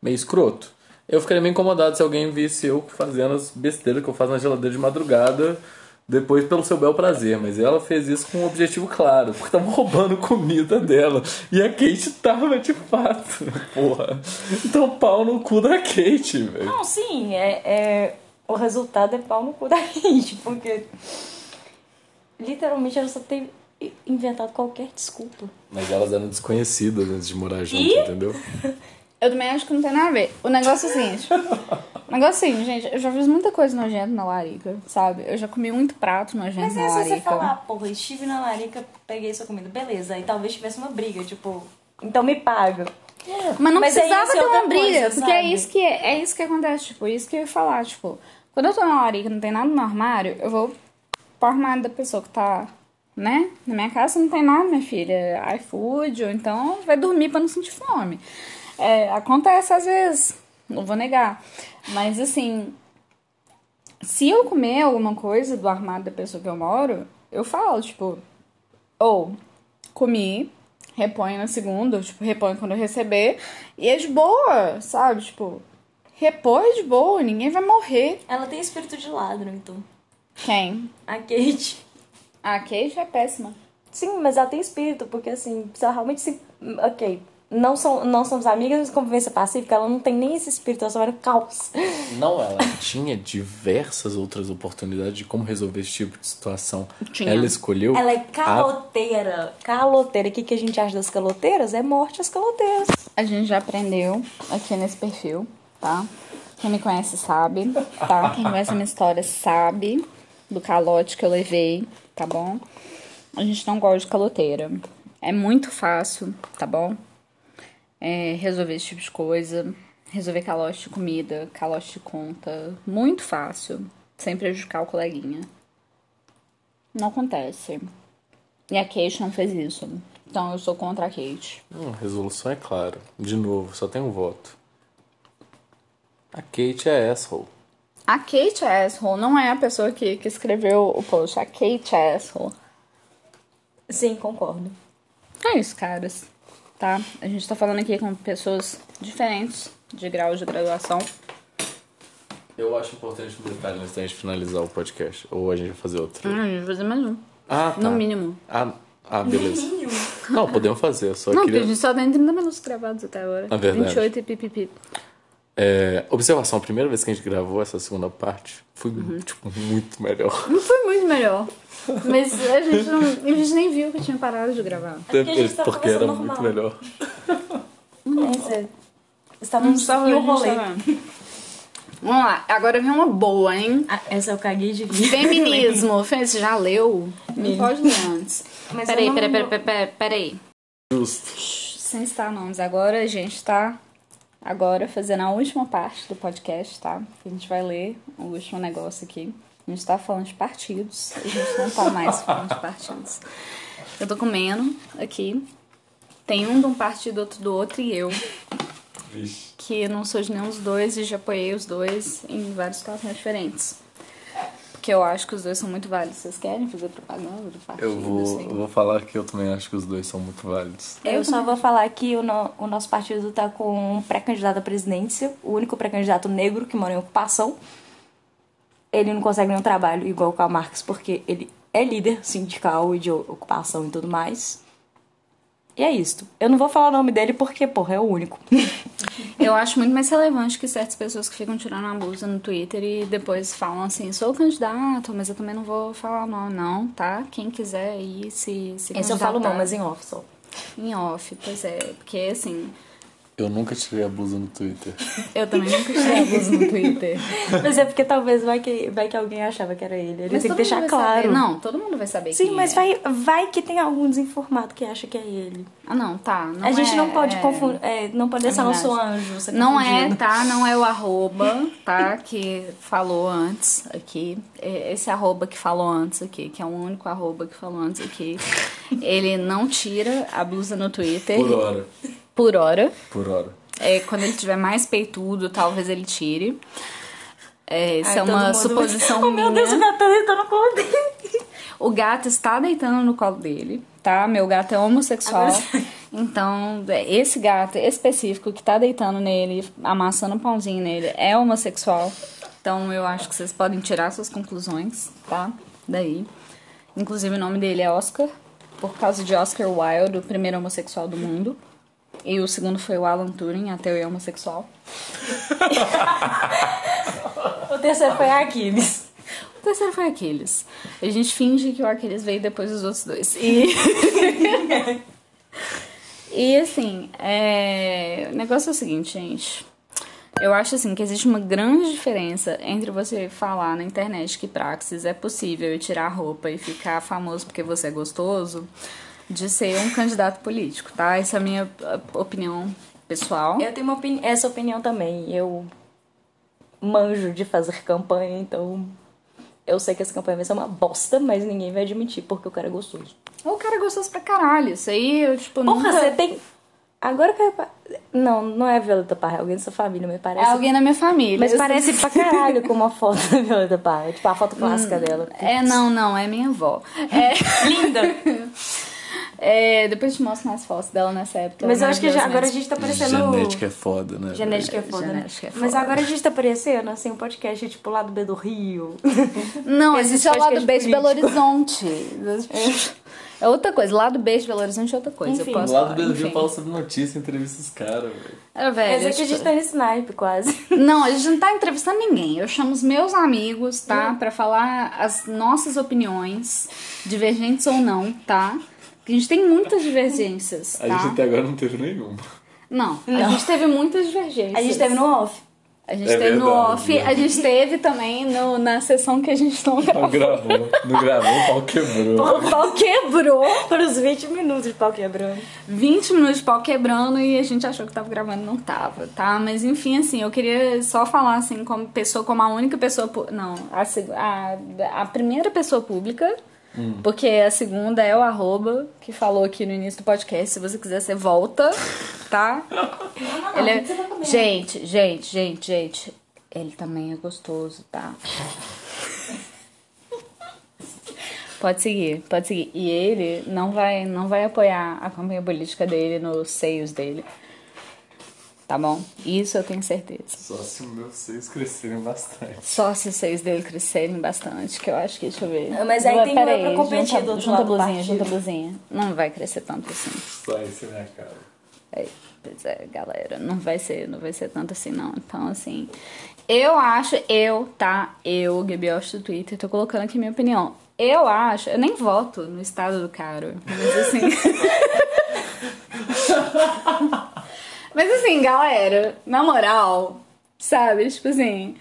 Meio escroto. Eu ficaria meio incomodado se alguém visse eu fazendo as besteiras que eu faço na geladeira de madrugada. Depois pelo seu bel prazer, mas ela fez isso com um objetivo claro, porque tava roubando comida dela. E a Kate tava de fato, porra. Então pau no cu da Kate, velho. Não, sim, é, é- o resultado é pau no cu da gente, porque literalmente ela só tem inventado qualquer desculpa. Mas elas eram desconhecidas antes de morar junto, E? entendeu? eu também acho que não tem nada a ver. O negócio é o seguinte. o negócio é o seguinte, gente, eu já fiz muita coisa nojenta na larica, sabe? Eu já comi muito prato nojento Mas na é se larica. você falar, porra, estive na larica, peguei sua comida, beleza, e talvez tivesse uma briga, tipo, então me paga. Mas não Mas precisava é ter uma briga, coisa, porque é isso, que, é isso que acontece, tipo, isso que eu ia falar, tipo, quando eu tô na larica e não tem nada no armário, eu vou pro armário da pessoa que tá, né? Na minha casa não tem nada, minha filha, iFood, ou então vai dormir pra não sentir fome. É, acontece às vezes, não vou negar, mas assim, se eu comer alguma coisa do armário da pessoa que eu moro, eu falo, tipo, ou comi, reponho na segunda, tipo, reponho quando eu receber. E é de boa, sabe? Tipo, repõe de boa, ninguém vai morrer. Ela tem espírito de ladrão, então. Quem? A Kate. A Kate é péssima. Sim, mas ela tem espírito, porque assim, se ela realmente se. Ok. Não, são, não somos amigas, mas convivência pacífica, ela não tem nem esse espírito, ela só vai no caos. Não, ela tinha diversas outras oportunidades de como resolver esse tipo de situação. Tinha. Ela escolheu. Ela é a- caloteira. Caloteira. O que, que a gente acha das caloteiras? É morte às caloteiras. A gente já aprendeu aqui nesse perfil, tá? Quem me conhece sabe, tá? Quem conhece a minha história sabe do calote que eu levei, tá bom? A gente não gosta de caloteira. É muito fácil, tá bom? É, resolver esse tipo de coisa. Resolver calote de comida, calote de conta. Muito fácil. Sem prejudicar o coleguinha. Não acontece. E a Kate não fez isso. Então eu sou contra a Kate. Hum, a resolução é clara. De novo, só tem um voto. A Kate é asshole. A Kate é asshole, não é a pessoa que, que escreveu o post. A Kate é asshole. Sim, concordo. É isso, caras. Tá? A gente tá falando aqui com pessoas diferentes de grau de graduação. Eu acho importante um detalhe antes da gente finalizar o podcast. Ou a gente vai fazer outro. Hum, a gente vai fazer mais um. Ah, tá. No mínimo. Ah, ah beleza. Não, podemos fazer. Só Não, queria. porque a gente só tem 30 minutos gravados até agora. É verdade. 28 e pipipi. É, observação, a primeira vez que a gente gravou essa segunda parte foi, Uhum. tipo, muito melhor. Não foi muito melhor. Mas a gente, não, a gente nem viu que tinha parado de gravar. porque a gente tá porque era conversando muito normal. melhor. É, você num Só e a um gente rolê. tá. Vamos lá, agora vem uma boa, hein? Ah, essa eu caguei de. Feminismo. Você já leu? Não pode ler antes. Mas Peraí, eu não- peraí, peraí, peraí, peraí, peraí. Justo. Sem citar nomes. Agora a gente tá agora fazendo a última parte do podcast, tá? A gente vai ler o último negócio aqui. A gente tá falando de partidos. A gente não tá mais falando de partidos. Eu tô comendo aqui. Tem um de um partido, outro do outro e eu. Vixe. Que não sou de nenhum dos dois e já apoiei os dois em várias situações diferentes. Porque eu acho que os dois são muito válidos. Vocês querem fazer propaganda do partido? Eu vou, assim? eu vou falar que eu também acho que os dois são muito válidos. Eu só vou falar que o, no- o nosso partido tá com um pré-candidato à presidência, o único pré-candidato negro que mora em ocupação. Ele não consegue nenhum trabalho igual o Karl Marx, porque ele é líder sindical e de ocupação e tudo mais. E é isto. Eu não vou falar o nome dele porque, porra, é o único. Eu acho muito mais relevante que certas pessoas que ficam tirando a blusa no Twitter e depois falam assim, sou candidato, mas eu também não vou falar não, não, tá? Quem quiser aí se, se Esse eu falo não, mas em off só. em off, pois é, porque assim, Eu nunca tirei a blusa no Twitter. eu também nunca tirei a blusa no Twitter. Mas é porque talvez vai que, vai que alguém achava que era ele. Ele Mas tem que todo deixar mundo vai claro. saber. Não, todo mundo vai saber Sim, quem mas é. vai, vai que tem algum desinformado que acha que é ele. Ah, não, tá. Não a gente é- não pode é- confundir. É, não pode ser verdade. nosso anjo. Ser Não é, tá? Não é o arroba, tá? Que falou antes aqui. É Esse arroba que falou antes aqui, que é o único arroba que falou antes aqui. Ele não tira a blusa no Twitter Por hora. Por hora. Por hora. É, quando ele tiver mais peitudo, talvez ele tire. É, isso Ai, é uma mundo- suposição oh, minha. meu Deus, o gato tá deitando no colo dele. O gato está deitando no colo dele, tá? Meu gato é homossexual. Agora- Então, é, esse gato específico que tá deitando nele, amassando um pãozinho nele, é homossexual. Então, eu acho que vocês podem tirar suas conclusões, tá? Daí. Inclusive, o nome dele é Oscar, por causa de Oscar Wilde, o primeiro homossexual do mundo. E o segundo foi o Alan Turing, ateu e homossexual. O terceiro foi Aquiles. O terceiro foi Aquiles. A gente finge que o Aquiles veio depois dos outros dois. E. e assim, é... o negócio é o seguinte, gente. Eu acho assim que existe uma grande diferença entre você falar na internet que praxis é possível e tirar roupa e ficar famoso porque você é gostoso, de ser um candidato político, tá? Essa é a minha ah, opinião pessoal. Eu tenho opini- essa opinião também. Eu manjo de fazer campanha, então eu sei que essa campanha vai ser uma bosta, mas ninguém vai admitir porque o cara é gostoso. O cara é gostoso pra caralho. Isso aí, eu, tipo, Porra, nunca... você tem. Agora que eu... Não, não é Violeta Parra, é alguém da sua família, me É parece. alguém na minha família. Mas parece sei- pra caralho com uma foto da Violeta Parra. Tipo, a foto clássica dela. É, não, não, é minha avó. É, Linda! É, depois te mostro mais fotos dela nessa época. Mas eu acho que já, agora a gente tá parecendo. Genética é foda, né? Genética é foda, né? Genética é Mas foda. agora a gente tá parecendo, assim, um podcast tipo lá do B do Rio. Não, existe é o lado B de Belo. Horizonte. É outra coisa. Lado B de Belo Horizonte é outra coisa. Enfim. eu posso Lá do falar, Brasil enfim. fala sobre notícia, entrevista os caras, velho. Era velho. Mas é que a gente tipo- tá nesse naipe quase. Não, a gente não tá entrevistando ninguém. Eu chamo os meus amigos, tá? Pra falar as nossas opiniões, divergentes ou não, tá? Porque a gente tem muitas divergências, A tá? gente até agora não teve nenhuma. Não, a gente teve muitas divergências. A gente teve no off. A gente É teve no verdade, off, né? a gente teve também no, na sessão que a gente não Não gravou. gravou. Não gravou, o pau quebrou. O pau quebrou. Para os 20 minutos de pau quebrando. 20 minutos de pau quebrando e a gente achou que tava gravando, não tava, tá? Mas enfim, assim, eu queria só falar assim, como pessoa, como a única pessoa. Não, a, a, a primeira pessoa pública, porque a segunda é o arroba, que falou aqui no início do podcast. Se você quiser, você volta, tá? Ele é- Gente, gente, gente, gente. Ele também é gostoso, tá? Pode seguir, pode seguir. E ele não vai, não vai apoiar a campanha política dele nos seios dele. Tá bom? Isso eu tenho certeza. Só se meus seios crescerem bastante. Só se os seios dele crescerem bastante, que eu acho que, deixa eu ver. Mas aí Ué, tem peraí, uma pra competir junta, do outro junta a lado do blusinha, partido. junta a blusinha. Não vai crescer tanto assim. Só isso na minha cara. É, pois é, galera, não vai ser, não vai ser tanto assim não. Então, assim, eu acho, eu, tá, eu, Gabi do Twitter, tô colocando aqui minha opinião. Eu acho, eu nem voto no estado do cara, mas assim... mas assim, galera, na moral, sabe, tipo assim...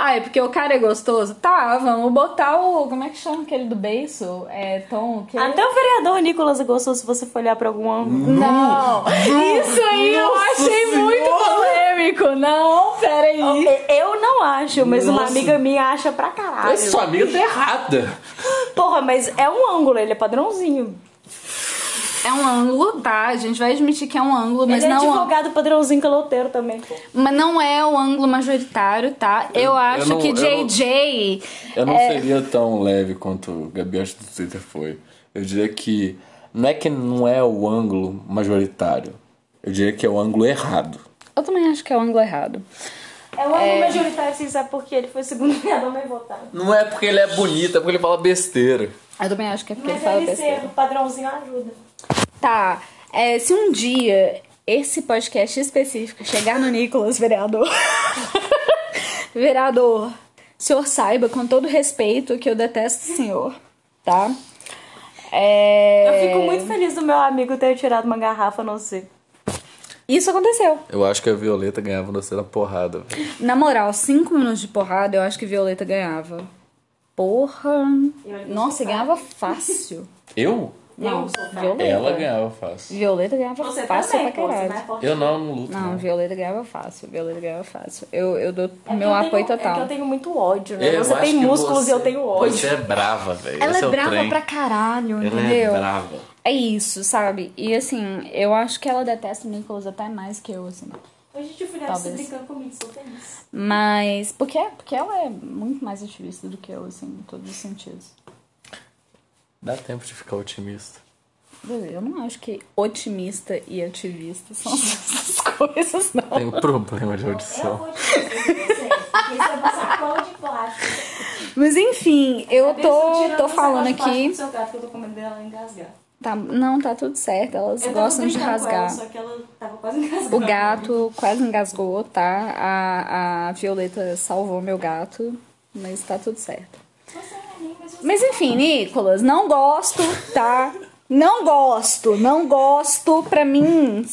Ah, é porque o cara é gostoso? Tá, vamos botar o... Como é que chama aquele do beiço? É Tom... Que... Até o vereador Nicolas gostou se você for olhar pra algum ângulo. Não! Isso aí eu achei muito polêmico! Não, peraí! Eu não acho, mas uma Nossa. amiga minha acha pra caralho. Essa sua amiga tá errada. Porra, mas é um ângulo, ele é padrãozinho. É um ângulo, tá? A gente vai admitir que é um ângulo, mas ele é não, advogado padrãozinho caloteiro também, pô. mas não é o ângulo majoritário, tá? Eu, acho não- que eu não- JJ. Eu não é, seria tão leve quanto o Gabi acho do Twitter foi. Eu diria que não é que não é o ângulo majoritário. Eu diria que é o ângulo errado. Eu também acho que é o ângulo errado. É o ângulo majoritário, você sabe por quê? Ele foi o segundo vereador mais votado. Não é porque ele é bonito, é porque ele fala besteira. Eu também acho que é porque Mas ele fala ele besteira. ser o padrãozinho ajuda. Tá. é, se um dia esse podcast específico chegar no Nicolas, vereador. vereador, o senhor saiba com todo respeito que eu detesto o senhor, tá? É, Eu fico muito feliz do meu amigo ter tirado uma garrafa, não sei. Isso aconteceu. Eu acho que a Violeta ganhava você na porrada. velho. Na moral, cinco minutos de porrada, eu acho que Violeta ganhava. Porra. Nossa, ganhava fácil. Eu? Não, sou. Violeta. Ela ganhava fácil. Violeta ganhava Você fácil também, pra caralho. é. Eu não, não luto. Não, Não, Violeta ganhava fácil. Violeta ganhava fácil. Eu, eu dou É meu eu apoio tenho- total. É que eu tenho muito ódio, né? Eu você tem músculos você- e eu tenho ódio. Você é brava, velho. Ela Esse é o brava trem. pra caralho, Ela entendeu? é brava. É isso, sabe? E assim, eu acho que ela detesta o Nicholas até mais que eu, assim. Hoje eu fui Talvez. brincando comigo, sou feliz. Mas. Porque, porque ela é muito mais ativista do que eu, assim, em todos os sentidos. Dá tempo de ficar otimista. Eu não acho que otimista e ativista são as mesmas coisas, não. Tem um problema de audição. é. Mas enfim, eu tô, tô falando aqui. gato, eu tô comendo dela engasgar. Tá, não, tá tudo certo. Elas Eu gostam de rasgar. só que ela tava quase engasgando. O gato quase engasgou, tá? A, a Violeta salvou meu gato, mas tá tudo certo. Mas enfim, Nicolas, não gosto, tá? Não gosto, não gosto. Pra mim,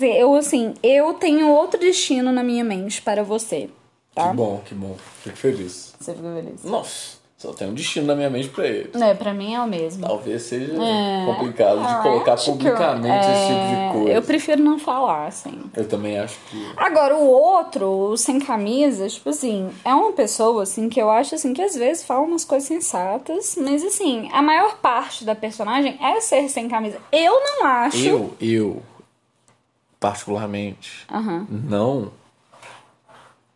eu assim, eu tenho outro destino na minha mente para você, tá? Que bom, que bom. Fico feliz. Você ficou feliz? Nossa, só tem um destino na minha mente pra ele. É, pra mim é o mesmo. Talvez seja É. complicado de colocar que eu- publicamente esse tipo é, de coisa. Eu prefiro não falar, assim. Eu também acho que. Agora, o outro, o sem camisa, tipo assim, é uma pessoa, assim, que eu acho, assim, que às vezes fala umas coisas sensatas, mas, assim, a maior parte da personagem é ser sem camisa. Eu não acho... Eu, eu, particularmente, não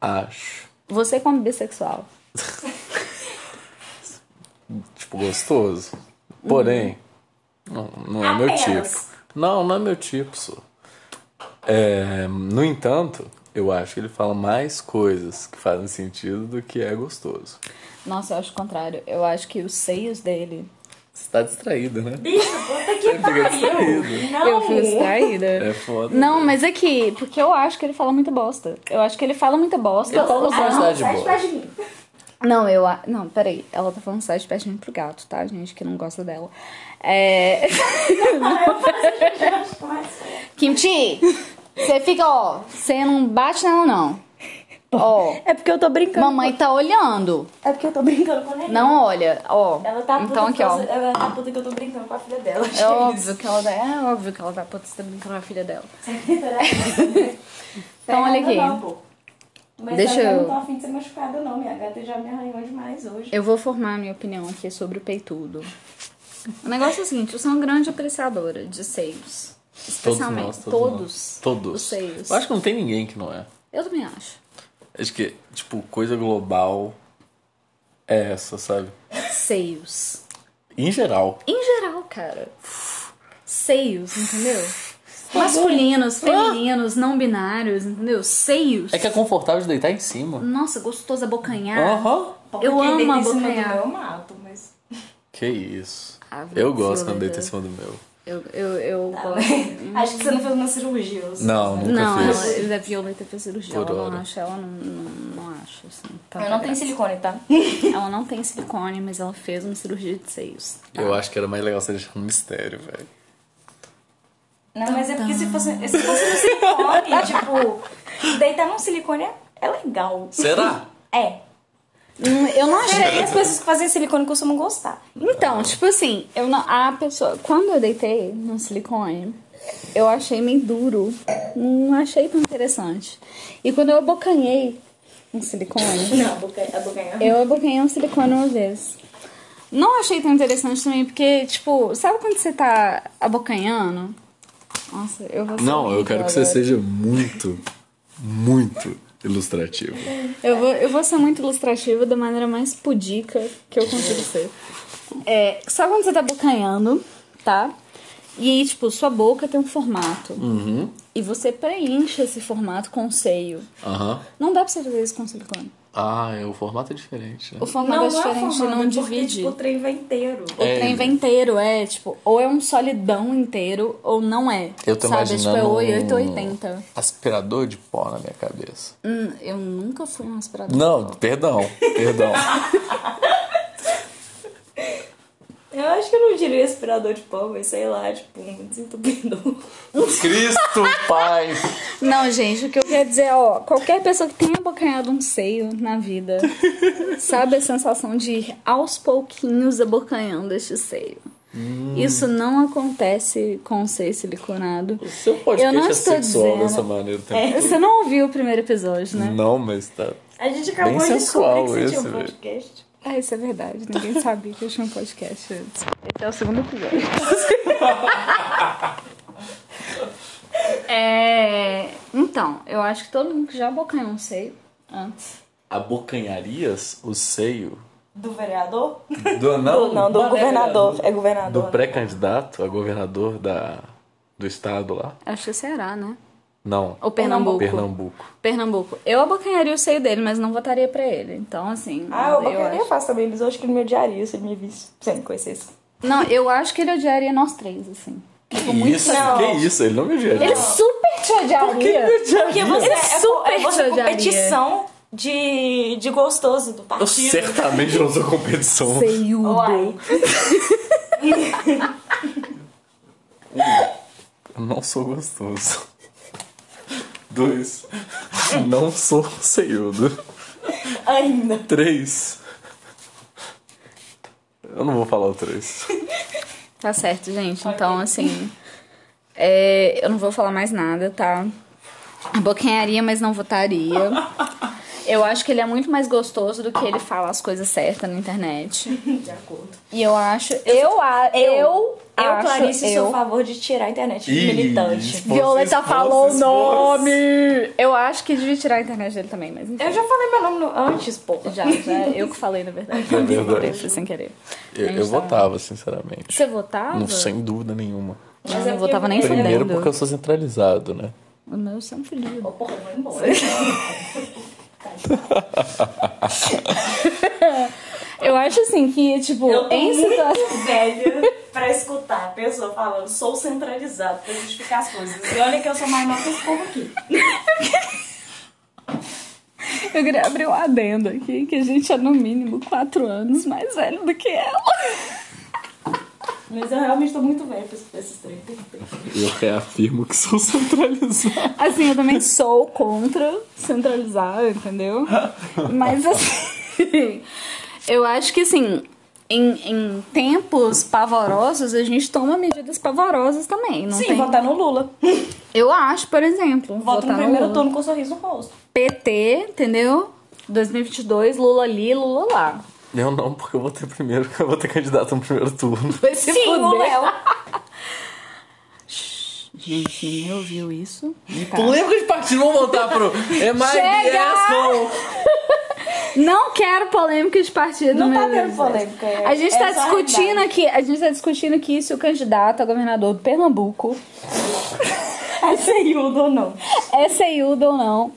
acho, Você como bissexual. tipo, gostoso. Porém, Não, não é meu tipo. Não, não é meu tipo, só. É, no entanto, eu acho que ele fala mais coisas que fazem sentido do que é gostoso. Nossa, eu acho o contrário. Eu acho que os seios dele. Você tá distraída, né? Bicho, puta que Você pariu. Não. Eu fui distraída. É foda. Não, mas é que, porque eu acho que ele fala muita bosta. Eu acho que ele fala muita bosta. Ele fala Ah, não. Sai de sai Não, eu. a- Não, peraí. Ela tá falando de mim pro gato, tá, gente? Que não gosta dela. É. Kimchi! Você fica, ó. Você não bate nela, não. Ó. É porque eu tô brincando. Mamãe tá olhando. É porque eu tô brincando com ela. Não olha, ó. Ela tá puta então aqui, ó. que Ela tá puta que eu tô brincando com a filha dela. É óbvio que ela tá. É óbvio que ela tá puta você tá brincando com a filha dela. Então, olha aqui. Mas Deixa eu- não tô afim de ser machucada, não. Minha gata já me arranhou demais hoje. Eu vou formar a minha opinião aqui sobre o peitudo. O negócio é o seguinte, eu sou uma grande apreciadora de seios. Especialmente nós, todos, nós. Todos. os seios. Eu acho que não tem ninguém que não é. Eu também acho. Acho que, tipo, coisa global é essa, sabe? Seios. Em geral. Em geral, cara. Seios, entendeu? Masculinos, femininos, não binários, entendeu? Seios. É que é confortável de deitar em cima. Nossa, gostoso abocanhar. Aham. Eu Quem amo deita em cima do abocanhar. meu, Eu mato, mas... Que isso. Ah, Eu gosto quando deita em cima do meu. Eu, eu, eu Tá, gosto. Acho que você não fez uma cirurgia. Não, sabe? nunca Não, fiz. ela, ele é violeta fez cirurgia. Por ela hora. não acha, ela não, não, não acha, assim. tanta Eu não tenho silicone, tá? Ela não tem silicone, mas ela fez uma cirurgia de seios. Eu acho que era mais legal você deixar um mistério, velho. Não, mas é porque se fosse, se fosse no silicone, tipo, deitar num silicone é, é legal. Será? É. Hum, Eu não achei. as pessoas que fazem silicone costumam gostar. Então, tipo assim, eu não, a pessoa. Quando eu deitei no silicone, eu achei meio duro. Não achei tão interessante. E quando eu abocanhei um silicone, Não, a boca, a boca é... eu abocanhei um silicone uma vez. Não achei tão interessante também, porque, tipo, sabe quando você tá abocanhando? Nossa, eu vou ser Não, eu quero que você agora. seja muito, muito ilustrativo. Eu vou, eu vou ser muito ilustrativa da maneira mais pudica que eu consigo ser. É, só quando você tá bocanhando, tá? E aí, tipo, sua boca tem um formato. Uhum. E você preenche esse formato com o seio. Aham. Não dá pra você fazer isso com silicone. Ah, é, o formato é diferente, né? O formato é diferente, formado, não porque, divide. Tipo, o trem vai inteiro. O É. trem vem inteiro, é, tipo, ou é um solidão inteiro, ou não é. Eu tô sabe? Tipo, imaginando é um 880. aspirador de pó na minha cabeça. Hum, eu nunca fui um aspirador. Não, perdão, perdão. Eu acho que eu não diria aspirador de pó, mas sei lá, tipo, um desentupidor. Cristo, pai! Não, gente, o que eu quero dizer é, ó, qualquer pessoa que tenha abocanhado um seio na vida sabe a sensação de ir aos pouquinhos abocanhando este seio. Isso não acontece com o seio siliconado. O seu Eu podcast não é estou sexual dizendo- dessa maneira. todo. Você não ouviu o primeiro episódio, né? Não, mas tá. A gente acabou Bem de sensual descobrir que você tinha um podcast. Ah, isso é verdade. Ninguém sabia que eu tinha um podcast antes. Esse é o segundo episódio. é... Então, eu acho que todo mundo que já abocanhou um seio antes. Abocanharias o seio Do vereador? do não, Do, não, do governador. É governador. do pré-candidato a governador da, do estado lá? Acho que será, né? Não. Ou Pernambuco. Pernambuco. Pernambuco. Eu abocanharia o seio dele, mas não votaria pra ele. Então, assim. Ah, eu eu bocaria acho... fácil também, mas eu acho que ele me odiaria se ele me visse se ele me conhecesse. Não, eu acho que ele odiaria nós três, assim. Que isso? Não. Que isso? Ele não me odiaria. Ele super te odiaria. Porque você Ele é, super é você te odiaria. competição de, de gostoso do Eu partido. certamente não sou competição. Seiudo. Eu não sou gostoso. Dois. Não sou seiudo. Ainda. Três. Eu não vou falar o três. Tá certo, gente. Então, assim. é, eu não vou falar mais nada, tá? Abocanharia, mas não votaria. Eu acho que ele é muito mais gostoso do que ele fala as coisas certas na internet. De acordo. E eu acho. Eu, a- eu, Eu, acho, Clarice, eu... sou a favor de tirar a internet de militante. Violeta falou o nome! Eu acho que devia tirar a internet dele também, mas enfim. Eu já falei meu nome no- antes, porra. Já, já, eu que falei, na verdade. É verdade. Foi sem querer. Eu, eu votava, sinceramente. Você votava? Não, sem dúvida nenhuma. Mas é não votava nem Primeiro fudendo. porque eu sou centralizado, né? O meu são filho. Ô, porra, eu vou embora. Eu acho assim que, tipo, Eu tô em situação. muito velha pra escutar a pessoa falando sou centralizado pra justificar as coisas. E olha que eu sou mais nova que esse povo aqui. Eu queria abrir um adendo aqui, que a gente é no mínimo quatro anos mais velho do que ela. Mas eu realmente tô muito velha pra escutar esses três. Eu reafirmo que sou centralizado. Assim, eu também sou contra centralizar, entendeu? Mas assim, eu acho que assim, em, em tempos pavorosos, a gente toma medidas pavorosas também. Não Sim, tem... votar no Lula. Eu acho, por exemplo, Voto votar no primeiro Lula. turno com um sorriso no rosto. PT, entendeu? 2022, Lula ali, Lula lá. Eu não, porque eu vou ter primeiro, eu vou ter candidato no primeiro turno. Vai se Sim, o fuder. Léo. Gente, ninguém ouviu isso. Polêmica de partido, vamos voltar pro MIBS Chega! com... Não quero polêmica de partido. Não tá meu tendo Deus. polêmica, é- A gente é tá discutindo aqui, a gente tá discutindo aqui se o candidato a governador do Pernambuco É seiudo ou não. é ceiudo ou não.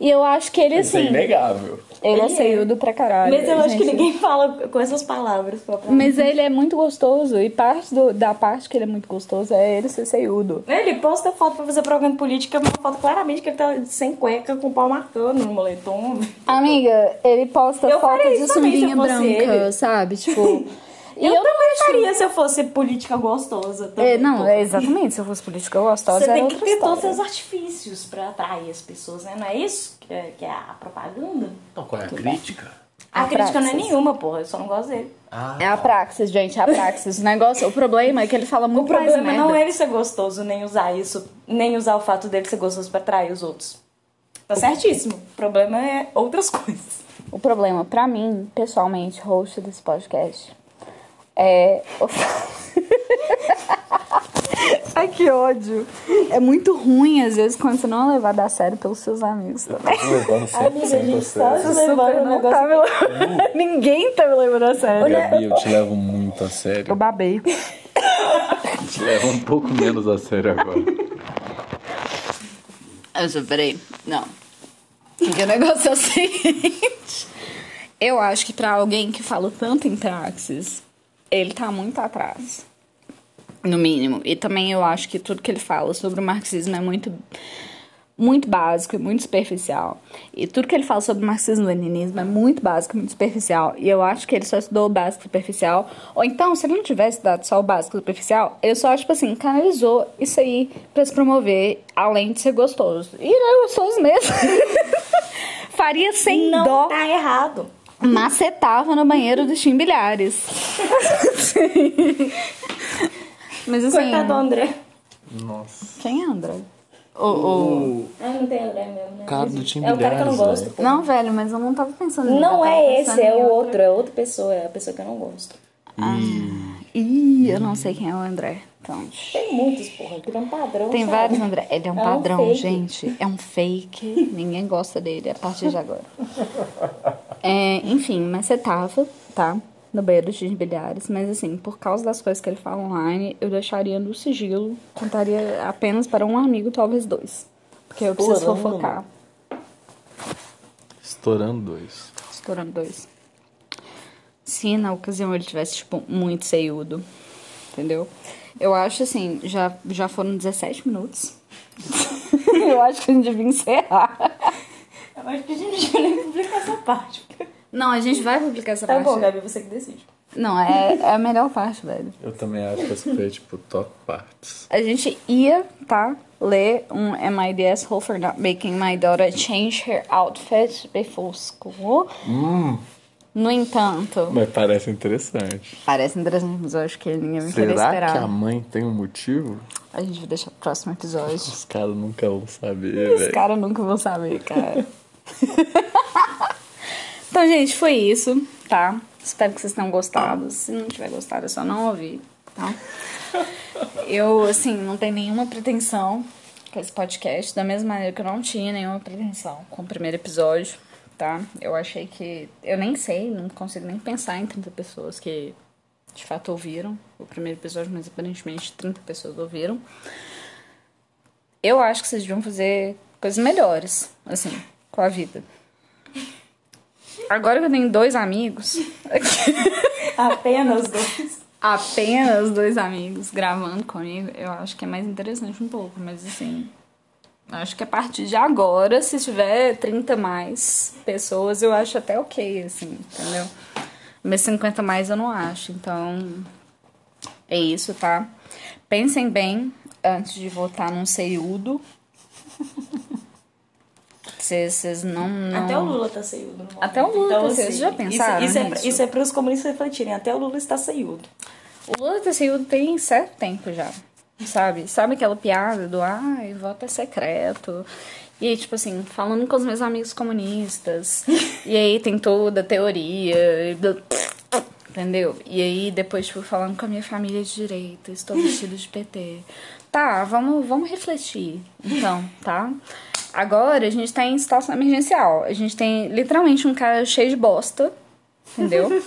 E eu acho que ele, Isso é assim, inegável. Ele é Ele é. ceiudo pra caralho. Mas eu acho que gente. ninguém fala com essas palavras. Mas ele é muito gostoso e parte do- da parte que ele é muito gostoso é ele ser ceiudo. Ele posta foto pra fazer propaganda política, uma foto claramente que ele tá sem cueca, com o pau marcando no moletom. Amiga, ele posta Eu foto de sunguinha branca, ele. sabe? Tipo. e eu, eu também acho- faria se eu fosse política gostosa. Também, É, não, é exatamente. Se eu fosse política gostosa, Você era tem que ter todos história. os artifícios pra atrair as pessoas, né? Não é isso que é, que é a propaganda? Então, qual é a crítica? A, A crítica não é praxis. nenhuma, porra. Eu só não gosto dele. É a praxis, gente, é a praxis. O negócio, o problema é que ele fala O muito mais problema merda. não é ele ser gostoso, nem usar isso, nem usar o fato dele ser gostoso pra atrair os outros. Tá certíssimo. O problema é outras coisas. O problema, pra mim, pessoalmente, host desse podcast, é. Ai, que ódio. É muito ruim, às vezes, quando você não é levado a sério pelos seus amigos também. Tô levando sempre, a sério. Você levando o não negócio. tá me levando- Ninguém tá me levando a sério. Gabi, eu te levo muito a Eu sério. babei. Eu te levo um pouco menos a sério agora. Eu só, peraí. Não. Porque o negócio é o seguinte. Eu acho que pra alguém que fala tanto em praxis, ele tá muito atrás. No mínimo. E também eu acho que tudo que ele fala sobre o marxismo é muito muito básico e muito superficial. E tudo que ele fala sobre marxismo-leninismo é muito básico e muito superficial. E eu acho que ele só estudou o básico e superficial. Ou então, se ele não tivesse dado só o básico e superficial, ele só, tipo assim, canalizou isso aí pra se promover, além de ser gostoso. E ele é gostoso mesmo. Faria sem Não dó. tá errado. Macetava no banheiro dos chimbilhares. Mas assim. Coitado do André. Nossa. Quem é André? O, o... Ah, não tem André mesmo, né? Cara do É o cara que eu não gosto. pô. Não, velho, mas eu não tava pensando nele, eu Não é esse, é o outra. outro, é outra pessoa, é a pessoa que eu não gosto. Ih, eu não sei quem é o André. Então, Tem muitos, porra, ele é um padrão. tem sabe? vários André. Ele é um É um padrão, fake. gente. É um fake. Ninguém gosta dele a partir de agora. É, enfim, mas você tava, tá? No banheiro dos bilhares. Mas assim, por causa das coisas que ele fala online, eu deixaria no sigilo. Contaria apenas para um amigo, talvez dois. Porque eu preciso Estourando. fofocar. Estourando dois. Estourando dois. Se na ocasião ele tivesse, tipo, muito seiudo. Entendeu? Eu acho assim, já, já foram 17 minutos. eu acho que a gente devia encerrar. Eu acho que a gente devia nem publicar essa parte. Não, a gente vai publicar essa Tá parte. bom, Gabi, você que decide. Não, é, é a melhor parte, velho. Eu também acho que essa foi, tipo, top parts. A gente ia, tá? Ler um Am I the asshole for not making my daughter change her outfit before school? No entanto, Mas parece interessante. parece interessante, mas eu acho que ninguém vai querer Será esperar. que a mãe tem um motivo? A gente vai deixar pro próximo episódio. Os caras nunca vão saber, Os velho. caras nunca vão saber, cara. então, gente, foi isso, tá? Espero que vocês tenham gostado. Se não tiver gostado, é só não ouvir, tá? Eu, assim, não tenho nenhuma pretensão com esse podcast, da mesma maneira que eu não tinha nenhuma pretensão com o primeiro episódio, tá? Eu achei que. Eu nem sei, não consigo nem pensar em 30 pessoas que de fato ouviram o primeiro episódio, mas aparentemente 30 pessoas ouviram. Eu acho que vocês deviam fazer coisas melhores, assim, com a vida. Agora que eu tenho dois amigos, Apenas dois. apenas dois amigos gravando comigo, eu acho que é mais interessante um pouco, mas assim, acho que a partir de agora, se tiver 30 mais pessoas, eu acho até ok, assim, entendeu? Mas 50 mais eu não acho, então é isso, tá? Pensem bem antes de votar num seiudo. Vocês não, não. Até o Lula tá seiudo. Até o Lula tá assim, seiudo. Vocês já pensaram Isso, isso, é, isso é pros comunistas refletirem. Até o Lula está seiudo. O Lula ter seiudo tem certo tempo já, sabe? Sabe aquela piada do ai, voto é secreto. E aí, tipo assim, falando com os meus amigos comunistas. e aí tem toda a teoria. blá, Entendeu? E aí, depois, tipo, falando com a minha família de direita, estou vestido de PT. Tá, vamos, vamos refletir, então, tá? Agora a gente tá em situação emergencial. A gente tem literalmente um cara cheio de bosta, entendeu?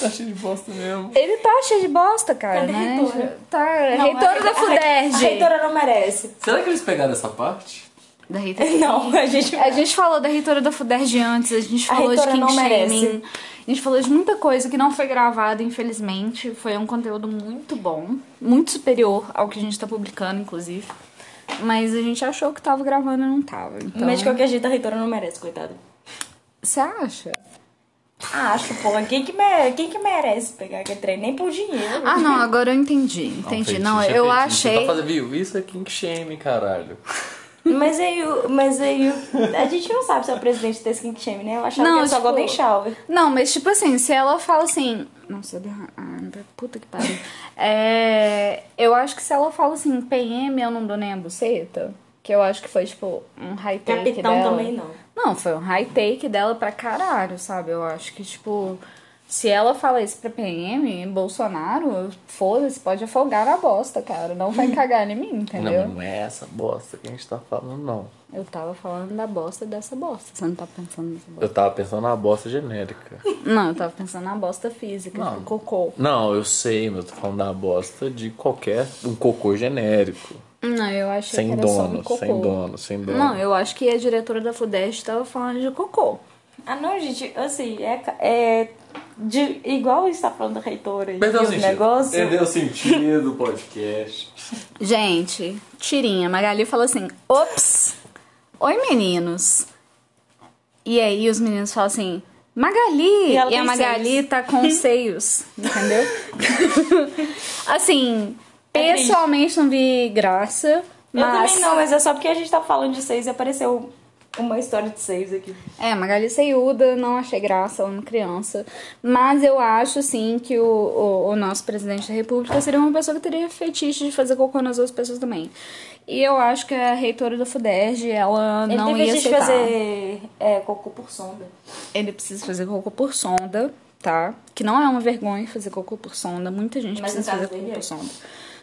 Tá cheio de bosta mesmo. Ele tá cheio de bosta, cara, Cadê a né? reitora? Tá, Não, reitora a- da a- FUDERJ. A reitora não merece. Será que eles pegaram essa parte? Da reitora. Não, a gente... A gente falou da reitora da FUDERJ antes, a gente A falou de reitora King não merece. Shaming. A gente falou de muita coisa que não foi gravada, infelizmente. Foi um conteúdo muito bom, muito superior ao que a gente tá publicando, inclusive. Mas a gente achou que tava gravando e não tava. Então... Mas de qualquer jeito a reitora não merece, coitada. Você acha? Ah, acho, pô. Quem que, mere... Quem que merece pegar aquele trem? Nem por dinheiro. Ah, não, agora eu entendi. Entendi. Não, feitiço é eu feitiço. Você achei. Tá fazendo, viu? Isso é King Shame, caralho. Mas aí, o- mas aí, o- a gente não sabe se é o presidente desse King Shame, né? Eu achava Não, que era só tipo- Golden Shower. Não, mas tipo assim, se ela fala assim. Nossa, uma- ah, puta que pariu. É, eu acho que se ela fala assim, PM, eu não dou nem a buceta. Que eu acho que foi, tipo, um high take Capitão dela. também não. Não, foi um high take dela pra caralho, sabe? Eu acho que, tipo, se ela fala isso pra PM, Bolsonaro, foda-se, pode afogar na bosta, cara. Não vai cagar em mim, entendeu? Não, mas não é essa bosta que a gente tá falando, não. Eu tava falando da bosta dessa bosta. Você não tá pensando nessa bosta? Eu tava pensando na bosta genérica. Não, eu tava pensando na bosta física, Não. tipo, cocô. Não, eu sei, mas eu tô falando da bosta de qualquer. um cocô genérico. Não, eu Sem que era só dono, no cocô. sem dono, sem dono. Não, eu acho que a diretora da FUDEST tava falando de cocô. Ah, não, gente, assim, é, é de, igual está falando da reitora e Perdeu o o sentido. negócio. Perdeu o sentido do podcast. Gente, tirinha. Magali falou assim: ops, oi meninos. E aí os meninos falam assim: Magali! E E, a Magali seios. tá com seios, entendeu? assim, É triste. pessoalmente não vi graça, Eu mas. também não, mas é só porque a gente tá falando de seis e apareceu uma história de seis aqui. É, Magali Seiuda, não achei graça, ela é uma criança. Mas eu acho, sim, que o, o, o nosso presidente da república seria uma pessoa que teria fetiche de fazer cocô nas outras pessoas também. E eu acho que a reitora da FUDERJ, ela Ele não ia aceitar. fazer é, cocô por sonda. Ele precisa fazer cocô por sonda, tá? Que não é uma vergonha fazer cocô por sonda. Muita gente Mas precisa fazer cocô é. por sonda.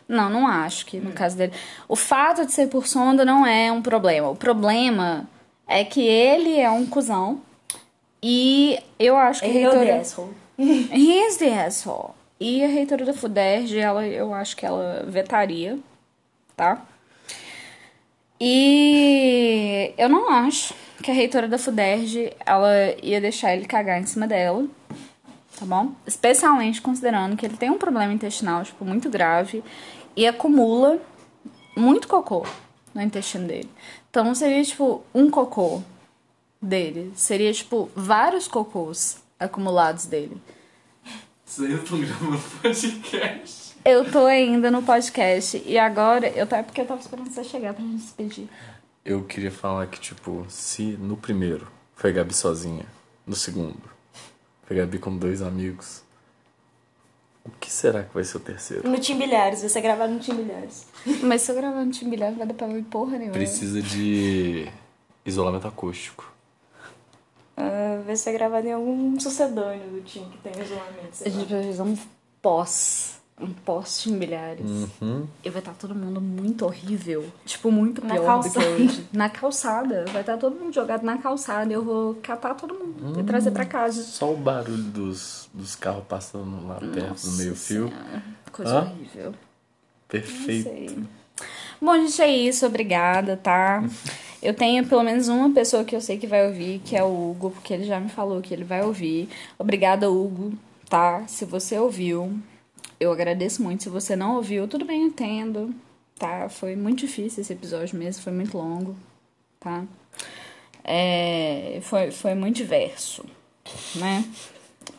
Não, não acho que no caso dele. O fato de ser por sonda não é um problema. O problema é que ele é um cuzão. E eu acho que Ele a é o reitora. asshole. He is the asshole. E a reitora da FUDERJ, ela, eu acho que ela vetaria, tá? E eu não acho que a reitora da FUDERJ, ela ia deixar ele cagar em cima dela, tá bom? Especialmente considerando que ele tem um problema intestinal, tipo, muito grave e acumula muito cocô no intestino dele. Então não seria, tipo, um cocô dele. Seria, tipo, vários cocôs acumulados dele. Isso aí eu tô gravando podcast. Eu tô ainda no podcast e agora eu tô. É porque eu tava esperando você chegar pra gente se despedir. Eu queria falar que, tipo, se no primeiro foi a Gabi sozinha, no segundo foi a Gabi com dois amigos, o que será que vai ser o terceiro? No Tim Bilhares, vai ser gravado no Tim Bilhares. Mas se eu gravar no time bilhar, não vai dar pra ver porra nenhuma. Precisa de isolamento acústico. Ah, vai ser gravado em algum sucedâneo do Tim que tem isolamento. A sei lá. gente vai fazer um pós. um post em milhares. Uhum. E vai estar todo mundo muito horrível. Tipo, muito Na pior do que hoje. Na calçada. Vai estar todo mundo jogado na calçada. E eu vou catar todo mundo e trazer pra casa. Só o barulho dos, dos carros passando lá perto do meio-fio. Coisa Hã? horrível. Perfeito. Bom, gente, é isso. Obrigada, tá? Eu tenho pelo menos uma pessoa que eu sei que vai ouvir, que é o Hugo, porque ele já me falou que ele vai ouvir. Obrigada, Hugo, tá? Se você ouviu, eu agradeço muito. Se você não ouviu, tudo bem, entendo, tá? Foi muito difícil esse episódio mesmo, foi muito longo, tá? É, foi, foi muito diverso, né?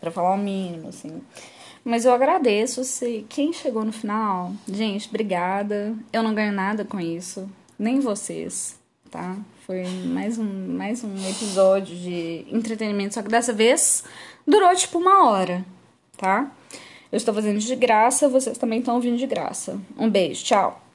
Pra falar o mínimo, assim. Mas eu agradeço se quem chegou no final, gente, obrigada. Eu não ganho nada com isso, nem vocês, tá? Foi mais um, mais um episódio de entretenimento, só que dessa vez durou tipo uma hora, tá? Eu estou fazendo de graça, vocês também estão ouvindo de graça. Um beijo, tchau.